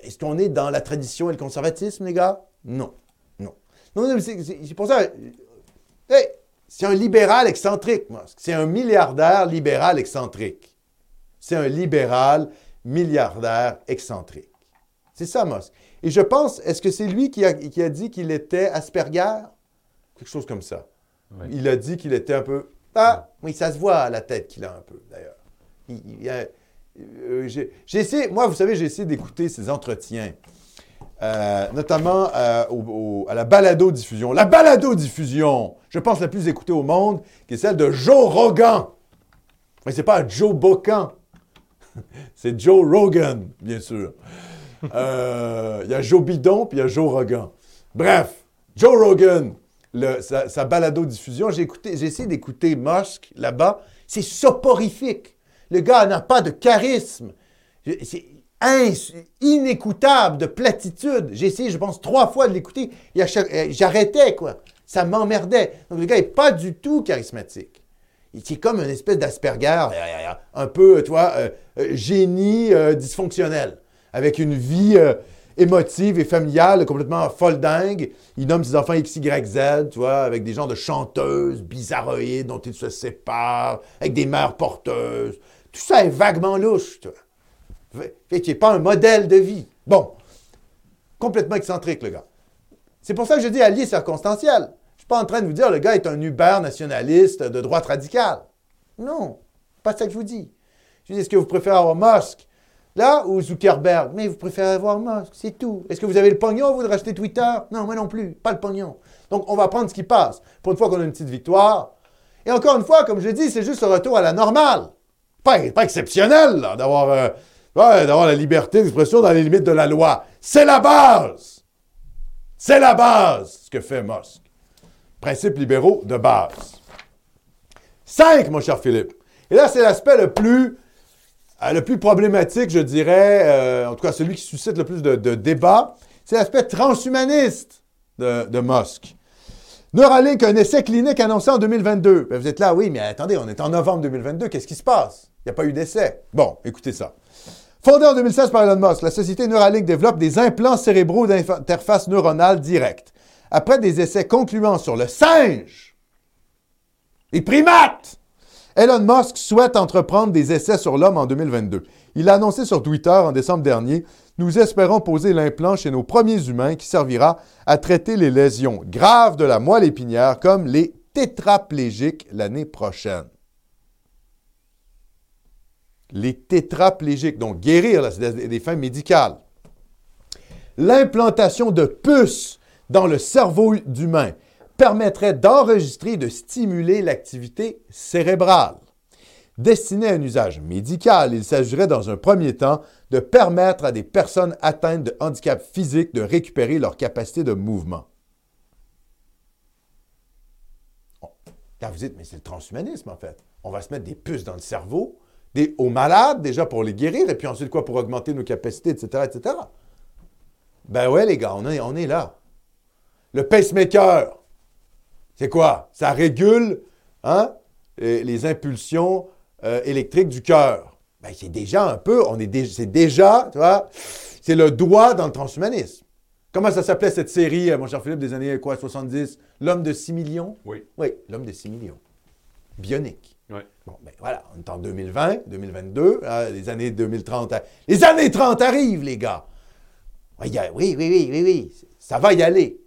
est-ce qu'on est dans la tradition et le conservatisme, les gars? Non. Non. Non, c'est pour ça. C'est un libéral excentrique. C'est un milliardaire libéral excentrique. C'est un libéral milliardaire excentrique. C'est ça, Musk. Et je pense, est-ce que c'est lui qui a, dit qu'il était Asperger? Quelque chose comme ça. Il a dit qu'il était un peu. Ah, oui, ça se voit à la tête qu'il a un peu, d'ailleurs. Euh, j'ai essayé, moi, vous savez, j'ai essayé d'écouter ses entretiens, euh, notamment euh, à la balado-diffusion. La balado-diffusion, je pense la plus écoutée au monde, qui est celle de Joe Rogan. Mais c'est pas Joe Bocan, (laughs) c'est Joe Rogan, bien sûr. Euh, il y a Joe Bidon, puis il y a Joe Rogan. Bref, Joe Rogan, sa, balado-diffusion, j'ai, essayé d'écouter Musk là-bas. C'est soporifique. Le gars n'a pas de charisme. C'est inécoutable, de platitude. J'ai essayé, je pense, trois fois de l'écouter. Euh, j'arrêtais, quoi. Ça m'emmerdait. Donc, le gars n'est pas du tout charismatique. C'est comme une espèce d'Asperger, un peu, tu vois, euh, génie dysfonctionnel avec une vie euh, émotive et familiale complètement folle dingue. Il nomme ses enfants XYZ, tu vois, avec des gens de chanteuses bizarroïdes dont il se sépare, avec des mères porteuses. Tout ça est vaguement louche, tu vois. Fait pas un modèle de vie. Bon, complètement excentrique, le gars. C'est pour ça que je dis allié circonstanciel. Je ne suis pas en train de vous dire le gars est un Uber nationaliste de droite radicale. Non, pas ça que je vous dis. Je dis, est-ce que vous préférez avoir Musk Là, ou Zuckerberg, mais vous préférez avoir Musk, c'est tout. Est-ce que vous avez le pognon, vous, de racheter Twitter? Non, moi non plus, pas le pognon. Donc, on va prendre ce qui passe. Pour une fois qu'on a une petite victoire. Et encore une fois, comme je l'ai dit, c'est juste le retour à la normale. Pas, pas exceptionnel, d'avoir euh, d'avoir la liberté d'expression dans les limites de la loi. C'est la base. C'est la base, ce que fait Musk. Principes libéraux de base. Cinq, mon cher Philippe. Et là, c'est l'aspect le plus le plus problématique, je dirais, euh, en tout cas celui qui suscite le plus de, débats, c'est l'aspect transhumaniste de, de, Musk. Neuralink, un essai clinique annoncé en 2022. Ben, vous êtes là, oui, mais attendez, on est en novembre 2022, qu'est-ce qui se passe? Il n'y a pas eu d'essai. Bon, écoutez ça. Fondée en 2016 par Elon Musk, la société Neuralink développe des implants cérébraux d'interface neuronale directe. Après des essais concluants sur le singe, les primates, Elon Musk souhaite entreprendre des essais sur l'homme en 2022. Il a annoncé sur Twitter en décembre dernier Nous espérons poser l'implant chez nos premiers humains qui servira à traiter les lésions graves de la moelle épinière comme les tétraplégiques l'année prochaine. Les tétraplégiques, donc guérir, c'est des fins médicales. L'implantation de puces dans le cerveau d'humain permettrait d'enregistrer et de stimuler l'activité cérébrale. Destiné à un usage médical, il s'agirait dans un premier temps de permettre à des personnes atteintes de handicap physique de récupérer leur capacité de mouvement. Quand vous dites, mais c'est le transhumanisme en fait. On va se mettre des puces dans le cerveau, des, aux malades, déjà pour les guérir, et puis ensuite quoi pour augmenter nos capacités, etc., etc. Ben ouais, les gars, on est, on est là. Le pacemaker, c'est quoi? Ça régule hein, les impulsions euh, électriques du cœur. Ben, c'est déjà un peu, on est c'est déjà, tu vois, c'est le doigt dans le transhumanisme. Comment ça s'appelait cette série, euh, mon cher Philippe, des années quoi, 70? L'homme de 6 millions? Oui. Oui, l'homme de 6 millions. Bionique. Oui. Bon, ben voilà, on est en 2020, 2022, hein, les années 2030. Les années 30 arrivent, les gars. Oui, oui, oui, oui, oui, ça va y aller.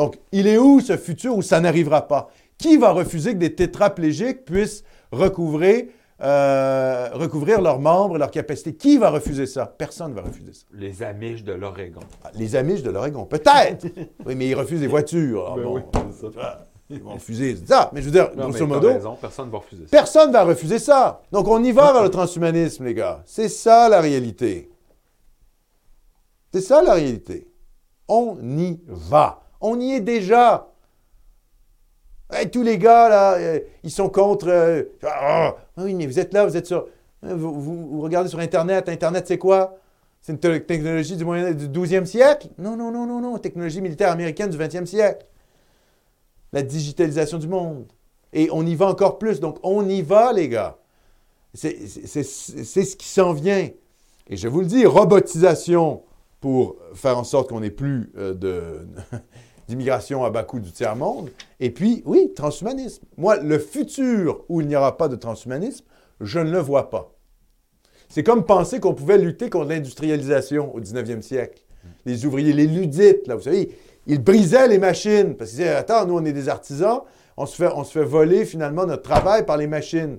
Donc, il est où ce futur où ça n'arrivera pas? Qui va refuser que des tétraplégiques puissent recouvrir, euh, recouvrir leurs membres et leurs capacités? Qui va refuser ça? Personne ne va refuser ça. Les Amish de l'Oregon. Ah, les Amish de l'Oregon, peut-être. (laughs) oui, mais ils refusent les voitures. Ah, Ben bon, oui, c'est ça. Ils vont refuser ça. Mais je veux dire, Non, grosso modo, raison, personne ne va refuser ça. Personne ne va refuser ça. Donc, on y va vers le transhumanisme, les gars. C'est ça la réalité. C'est ça la réalité. On y va. On y est déjà. Hey, tous les gars, là, euh, ils sont contre. euh, ah, oui, mais vous êtes là, vous êtes sur. euh, Vous, regardez sur Internet. Internet, c'est quoi? C'est une te- technologie du, moyen, du 12e siècle? Non, non, non, non, non. Technologie militaire américaine du 20e siècle. La digitalisation du monde. Et on y va encore plus. Donc, on y va, les gars. C'est ce qui s'en vient. Et je vous le dis, robotisation pour faire en sorte qu'on n'ait plus euh, de- (laughs) d'immigration à bas coût du tiers-monde. Et puis, oui, transhumanisme. Moi, le futur où il n'y aura pas de transhumanisme, je ne le vois pas. C'est comme penser qu'on pouvait lutter contre l'industrialisation au 19e siècle. Les ouvriers, les ludites, là, vous savez, ils brisaient les machines parce qu'ils disaient Attends, nous, on est des artisans, on se, fait, on se fait voler finalement notre travail par les machines.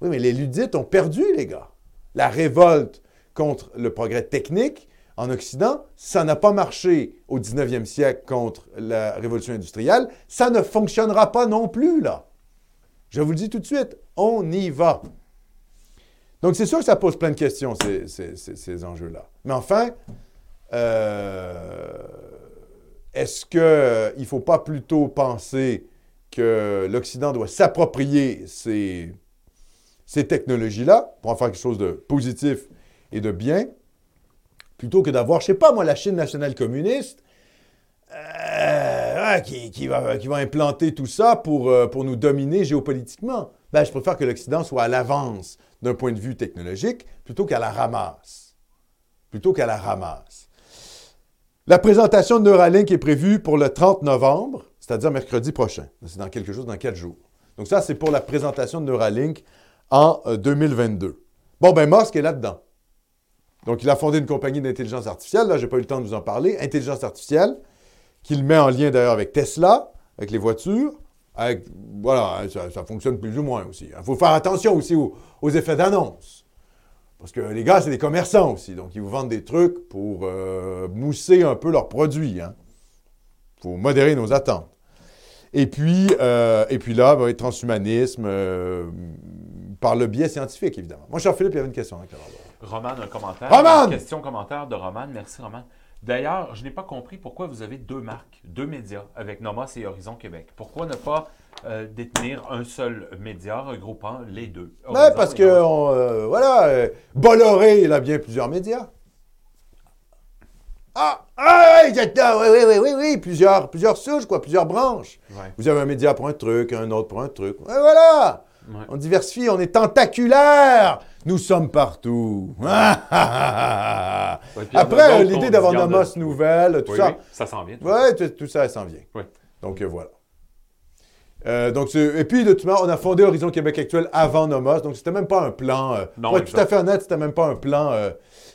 Oui, mais les ludites ont perdu, les gars. La révolte contre le progrès technique en Occident, ça n'a pas marché au 19e siècle contre la révolution industrielle. Ça ne fonctionnera pas non plus, là. Je vous le dis tout de suite, on y va. Donc, c'est sûr que ça pose plein de questions, ces, ces- enjeux-là. Mais enfin, euh, est-ce qu'il ne faut pas plutôt penser que l'Occident doit s'approprier ces, ces technologies-là pour en faire quelque chose de positif et de bien, plutôt que d'avoir, je sais pas moi, la Chine nationale communiste euh, qui, qui va, qui va implanter tout ça pour, euh, pour nous dominer géopolitiquement. Ben, je préfère que l'Occident soit à l'avance d'un point de vue technologique plutôt qu'à la ramasse. Plutôt qu'à la ramasse. La présentation de Neuralink est prévue pour le 30 novembre, c'est-à-dire mercredi prochain. C'est dans quelque chose, dans quatre jours. Donc ça, c'est pour la présentation de Neuralink en euh, 2022. Bon, ben Musk est là-dedans. Donc, il a fondé une compagnie d'intelligence artificielle. Là, je n'ai pas eu le temps de vous en parler. Intelligence artificielle, qu'il met en lien d'ailleurs avec Tesla, avec les voitures. Avec, voilà, ça, fonctionne plus ou moins aussi. Il faut faire attention aussi aux, effets d'annonce. Parce que les gars, c'est des commerçants aussi. Donc, ils vous vendent des trucs pour euh, mousser un peu leurs produits. Il faut modérer nos attentes. Et puis, euh, et puis là, ben, transhumanisme euh, par le biais scientifique, évidemment. Mon cher Philippe, il y avait une question. Hein, Roman, un commentaire. Roman! Question, commentaire de Roman. Merci, Roman. D'ailleurs, je n'ai pas compris pourquoi vous avez deux marques, deux médias avec Nomos et Horizon Québec. Pourquoi ne pas euh, détenir un seul média regroupant les deux? Horizon parce et que, on, euh, voilà, euh, Bolloré, il a bien plusieurs médias. Ah, ah, oui, oui, oui, oui, oui, oui, plusieurs, plusieurs souches, quoi, plusieurs branches. Ouais. Vous avez un média pour un truc, un autre pour un truc. Ouais, voilà! Ouais. On diversifie, on est tentaculaire! Nous sommes partout. (laughs) Ouais, Après, l'idée d'avoir Nomos nouvelle, tout Oui, ça. oui, ça s'en vient. Ouais, tout, tout ça, elle s'en vient. Oui. Donc, euh, voilà. Euh, donc, et puis, de toute manière, on a fondé Horizon Québec Actuel avant Nomos, donc c'était même pas un plan. euh, Non, pour être tout à fait honnête, c'était même pas un plan. euh,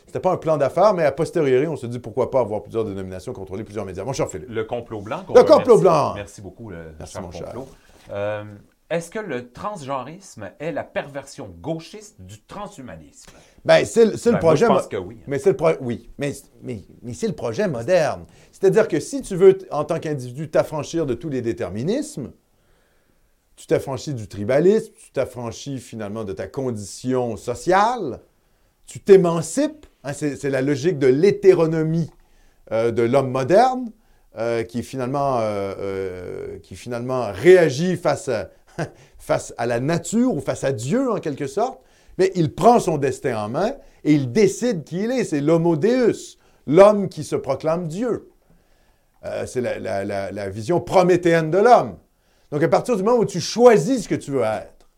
c'était pas un plan d'affaires, mais a posteriori, on se dit pourquoi pas avoir plusieurs dénominations, contrôler plusieurs médias. Mon cher Philippe. Le complot blanc. Le complot remercie. blanc. Merci beaucoup, le Merci, cher mon cher. complot. Euh, Est-ce que le transgenrisme est la perversion gauchiste du transhumanisme? Ben, c'est le- le Ben, moi, projet. je pense que oui. Mais c'est le pro- oui, mais, mais, mais c'est le projet moderne. C'est-à-dire que si tu veux, en tant qu'individu, t'affranchir de tous les déterminismes, tu t'affranchis du tribalisme, tu t'affranchis finalement de ta condition sociale, tu t'émancipes. hein, c'est la logique de l'hétéronomie euh, de l'homme moderne euh, qui, finalement, euh, qui finalement réagit face à, (laughs) face à la nature ou face à Dieu en quelque sorte. Mais il prend son destin en main et il décide qui il est. C'est l'homo deus, l'homme qui se proclame Dieu. Euh, c'est la, vision prométhéenne de l'homme. Donc, à partir du moment où tu choisis ce que tu veux être,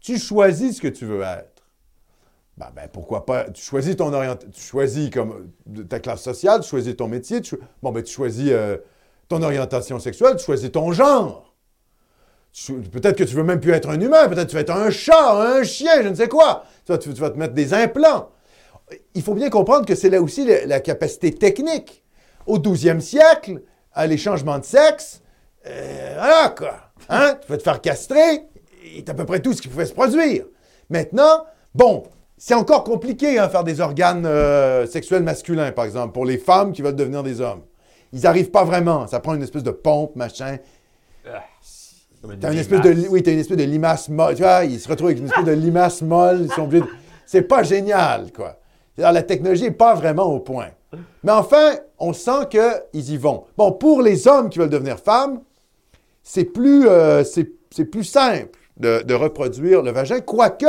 tu choisis ce que tu veux être. Ben, ben, pourquoi pas? Tu choisis ton orientation, tu choisis comme ta classe sociale, tu choisis ton métier, tu, bon, ben, choisis euh, ton orientation sexuelle, tu choisis ton genre. Peut-être que tu veux même plus être un humain, peut-être que tu vas être un chat, un chien, je ne sais quoi. Tu vas, tu, vas te mettre des implants. Il faut bien comprendre que c'est là aussi la, capacité technique. Au 12e siècle, les changements de sexe, euh, voilà quoi. Hein? Tu vas te faire castrer, c'est à peu près tout ce qui pouvait se produire. Maintenant, bon, c'est encore compliqué, hein, faire des organes euh, sexuels masculins, par exemple, pour les femmes qui veulent devenir des hommes. Ils n'arrivent pas vraiment. Ça prend une espèce de pompe, machin. T'as une espèce de, oui, as une espèce de limace molle. Tu vois, ils se retrouvent avec une espèce de limace molle. Ils sont C'est pas génial, quoi. la technologie n'est pas vraiment au point. Mais enfin, on sent qu'ils y vont. Bon, pour les hommes qui veulent devenir femmes, c'est plus, euh, c'est plus simple de, reproduire le vagin, quoique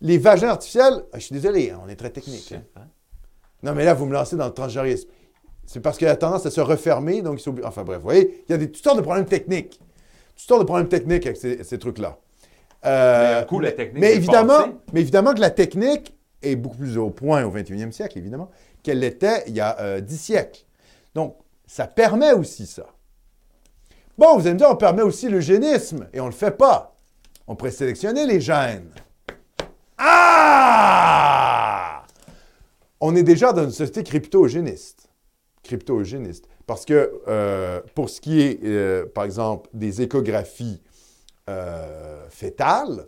les vagins artificiels, ah, je suis désolé, hein, on est très technique. Hein. Non, mais là, vous me lancez dans le transgenrisme. C'est parce qu'il a tendance à se refermer, donc ils sont... Enfin bref, vous voyez, il y a des, toutes sortes de problèmes techniques. Toutes sortes de problèmes techniques avec ces, trucs-là. Euh, mais, coup, la technique mais évidemment, mais évidemment que la technique est beaucoup plus au point au 21e siècle, évidemment, qu'elle l'était il y a euh, dix siècles. Donc, ça permet aussi ça. Bon, vous allez me dire, on permet aussi l'eugénisme, et on ne le fait pas. On pourrait sélectionner les gènes. Ah! On est déjà dans une société crypto-eugéniste. Crypto-eugéniste. Parce que euh, pour ce qui est, euh, par exemple, des échographies euh, fétales,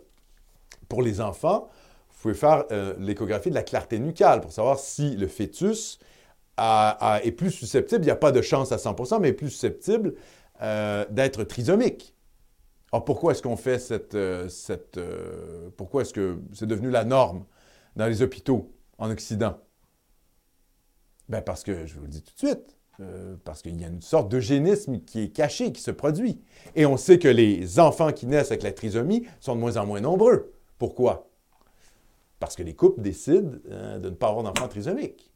pour les enfants, vous pouvez faire l'échographie de la clarté nucale pour savoir si le fœtus est plus susceptible, il n'y a pas de chance à 100%, mais est plus susceptible euh, d'être trisomique. Alors pourquoi est-ce qu'on fait cette... Euh, cette euh, pourquoi est-ce que c'est devenu la norme dans les hôpitaux en Occident? Ben parce que, je vous le dis tout de suite, parce qu'il y a une sorte d'eugénisme qui est caché, qui se produit. Et on sait que les enfants qui naissent avec la trisomie sont de moins en moins nombreux. Pourquoi? Parce que les couples décident de ne pas avoir d'enfants trisomiques.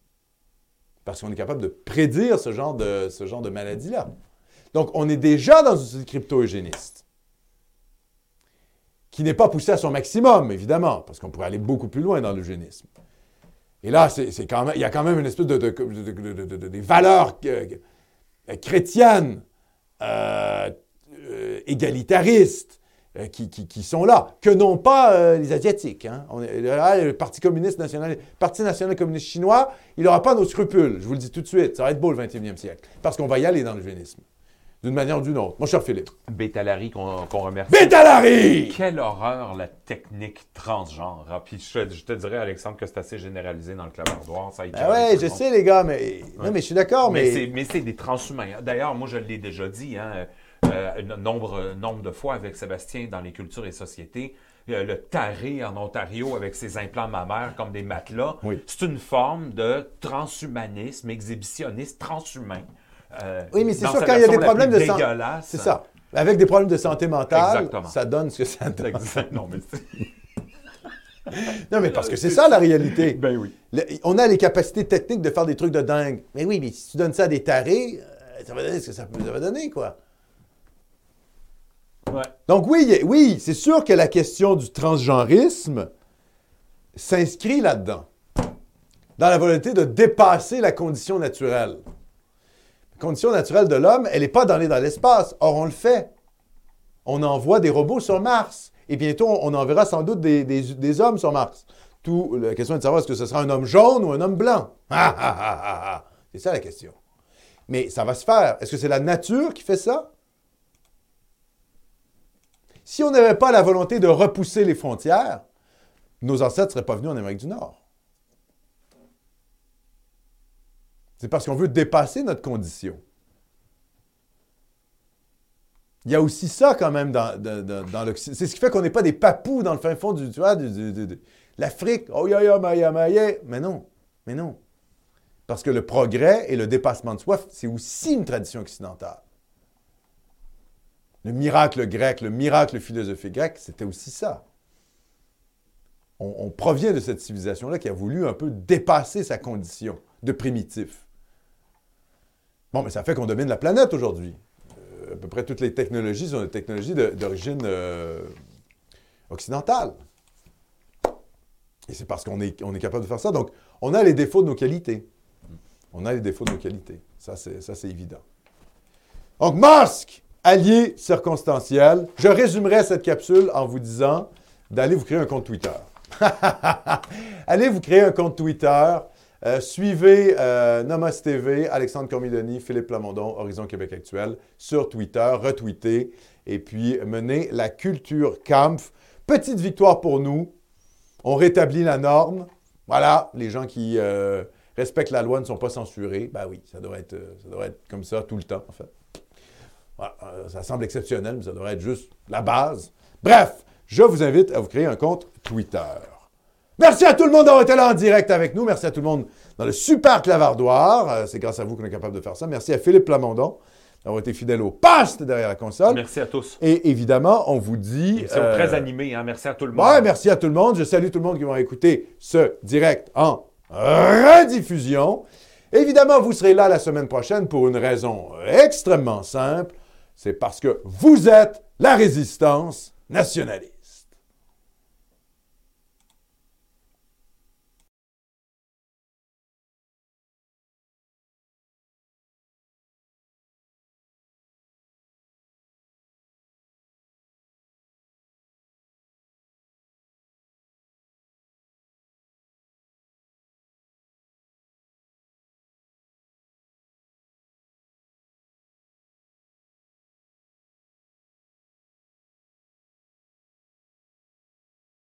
Parce qu'on est capable de prédire ce genre de, ce genre de maladie-là. Donc, on est déjà dans une crypto-eugéniste qui n'est pas poussée à son maximum, évidemment, parce qu'on pourrait aller beaucoup plus loin dans l'eugénisme. Et là, c'est, quand même, il y a quand même une espèce de, des valeurs euh, chrétiennes, euh, euh, égalitaristes, qui, sont là, que non pas les Asiatiques. Hein. On est, le Parti communiste national, Parti national communiste chinois, il n'aura pas nos scrupules, je vous le dis tout de suite. Ça va être beau le 21e siècle, parce qu'on va y aller dans l'eugénisme d'une manière ou d'une autre. Mon cher Philippe. Bétalari qu'on remercie. Bétalari! Quelle horreur la technique transgenre. Ah, puis je, te dirais, Alexandre, que c'est assez généralisé dans le clavardoir. Ça ben ouais, je sais, les gars, mais, non, mais je suis d'accord. Mais, mais c'est des transhumains. D'ailleurs, moi, je l'ai déjà dit, hein, euh, nombre, nombre de fois avec Sébastien dans les cultures et sociétés. Euh, le taré en Ontario avec ses implants mammaires comme des matelas. C'est une forme de transhumanisme exhibitionniste transhumain euh, oui, mais c'est sûr, quand il y a des problèmes de santé. C'est ça. Avec des problèmes de santé mentale, ça donne ce que ça donne. non, mais (laughs) non, mais parce que c'est ça la réalité. Ben oui. on a les capacités techniques de faire des trucs de dingue. Mais oui, mais si tu donnes ça à des tarés, euh, ça va donner ce que ça, va donner, quoi. Ouais. Donc oui, oui, c'est sûr que la question du transgenrisme s'inscrit là-dedans. Dans la volonté de dépasser la condition naturelle condition naturelle de l'homme, elle n'est pas d'aller dans l'espace. Or, on le fait. On envoie des robots sur Mars. Et bientôt, on enverra sans doute des, hommes sur Mars. Tout, la question est de savoir est-ce que ce sera un homme jaune ou un homme blanc. (laughs) c'est ça la question. Mais ça va se faire. Est-ce que c'est la nature qui fait ça? Si on n'avait pas la volonté de repousser les frontières, nos ancêtres ne seraient pas venus en Amérique du Nord. C'est parce qu'on veut dépasser notre condition. Il y a aussi ça quand même dans, l'Occident. C'est ce qui fait qu'on n'est pas des papous dans le fin fond du, tu vois, de, l'Afrique. Oh ya ya ma ya Mais non, mais non. Parce que le progrès et le dépassement de soi, c'est aussi une tradition occidentale. Le miracle grec, le miracle philosophique grec, c'était aussi ça. on, provient de cette civilisation-là qui a voulu un peu dépasser sa condition de primitif. Bon, mais ça fait qu'on domine la planète aujourd'hui. Euh, à peu près toutes les technologies sont des technologies d'origine euh, occidentale. Et c'est parce qu'on est, est capable de faire ça. Donc, on a les défauts de nos qualités. On a les défauts de nos qualités. Ça, c'est évident. Donc, masque, allié circonstanciel. Je résumerai cette capsule en vous disant d'aller vous créer un compte Twitter. (laughs) Allez vous créer un compte Twitter. Euh, suivez euh, TV, Alexandre Cormidoni, Philippe Plamondon, Horizon Québec Actuel sur Twitter, retweetez et puis menez la culture Kampf. Petite victoire pour nous. On rétablit la norme. Voilà, les gens qui euh, respectent la loi ne sont pas censurés. Ben oui, ça devrait, être, ça devrait être comme ça tout le temps, en fait. ça semble exceptionnel, mais ça devrait être juste la base. Bref, je vous invite à vous créer un compte Twitter. Merci à tout le monde d'avoir été là en direct avec nous. Merci à tout le monde dans le super clavardoir. Euh, c'est grâce à vous qu'on est capable de faire ça. Merci à Philippe Plamondon d'avoir été fidèle au poste derrière la console. Merci à tous. Et évidemment, on vous dit... C'est très euh, animé. Hein? Merci à tout le monde. Ouais, merci à tout le monde. Je salue tout le monde qui va écouter ce direct en rediffusion. Évidemment, vous serez là la semaine prochaine pour une raison extrêmement simple. C'est parce que vous êtes la résistance nationaliste.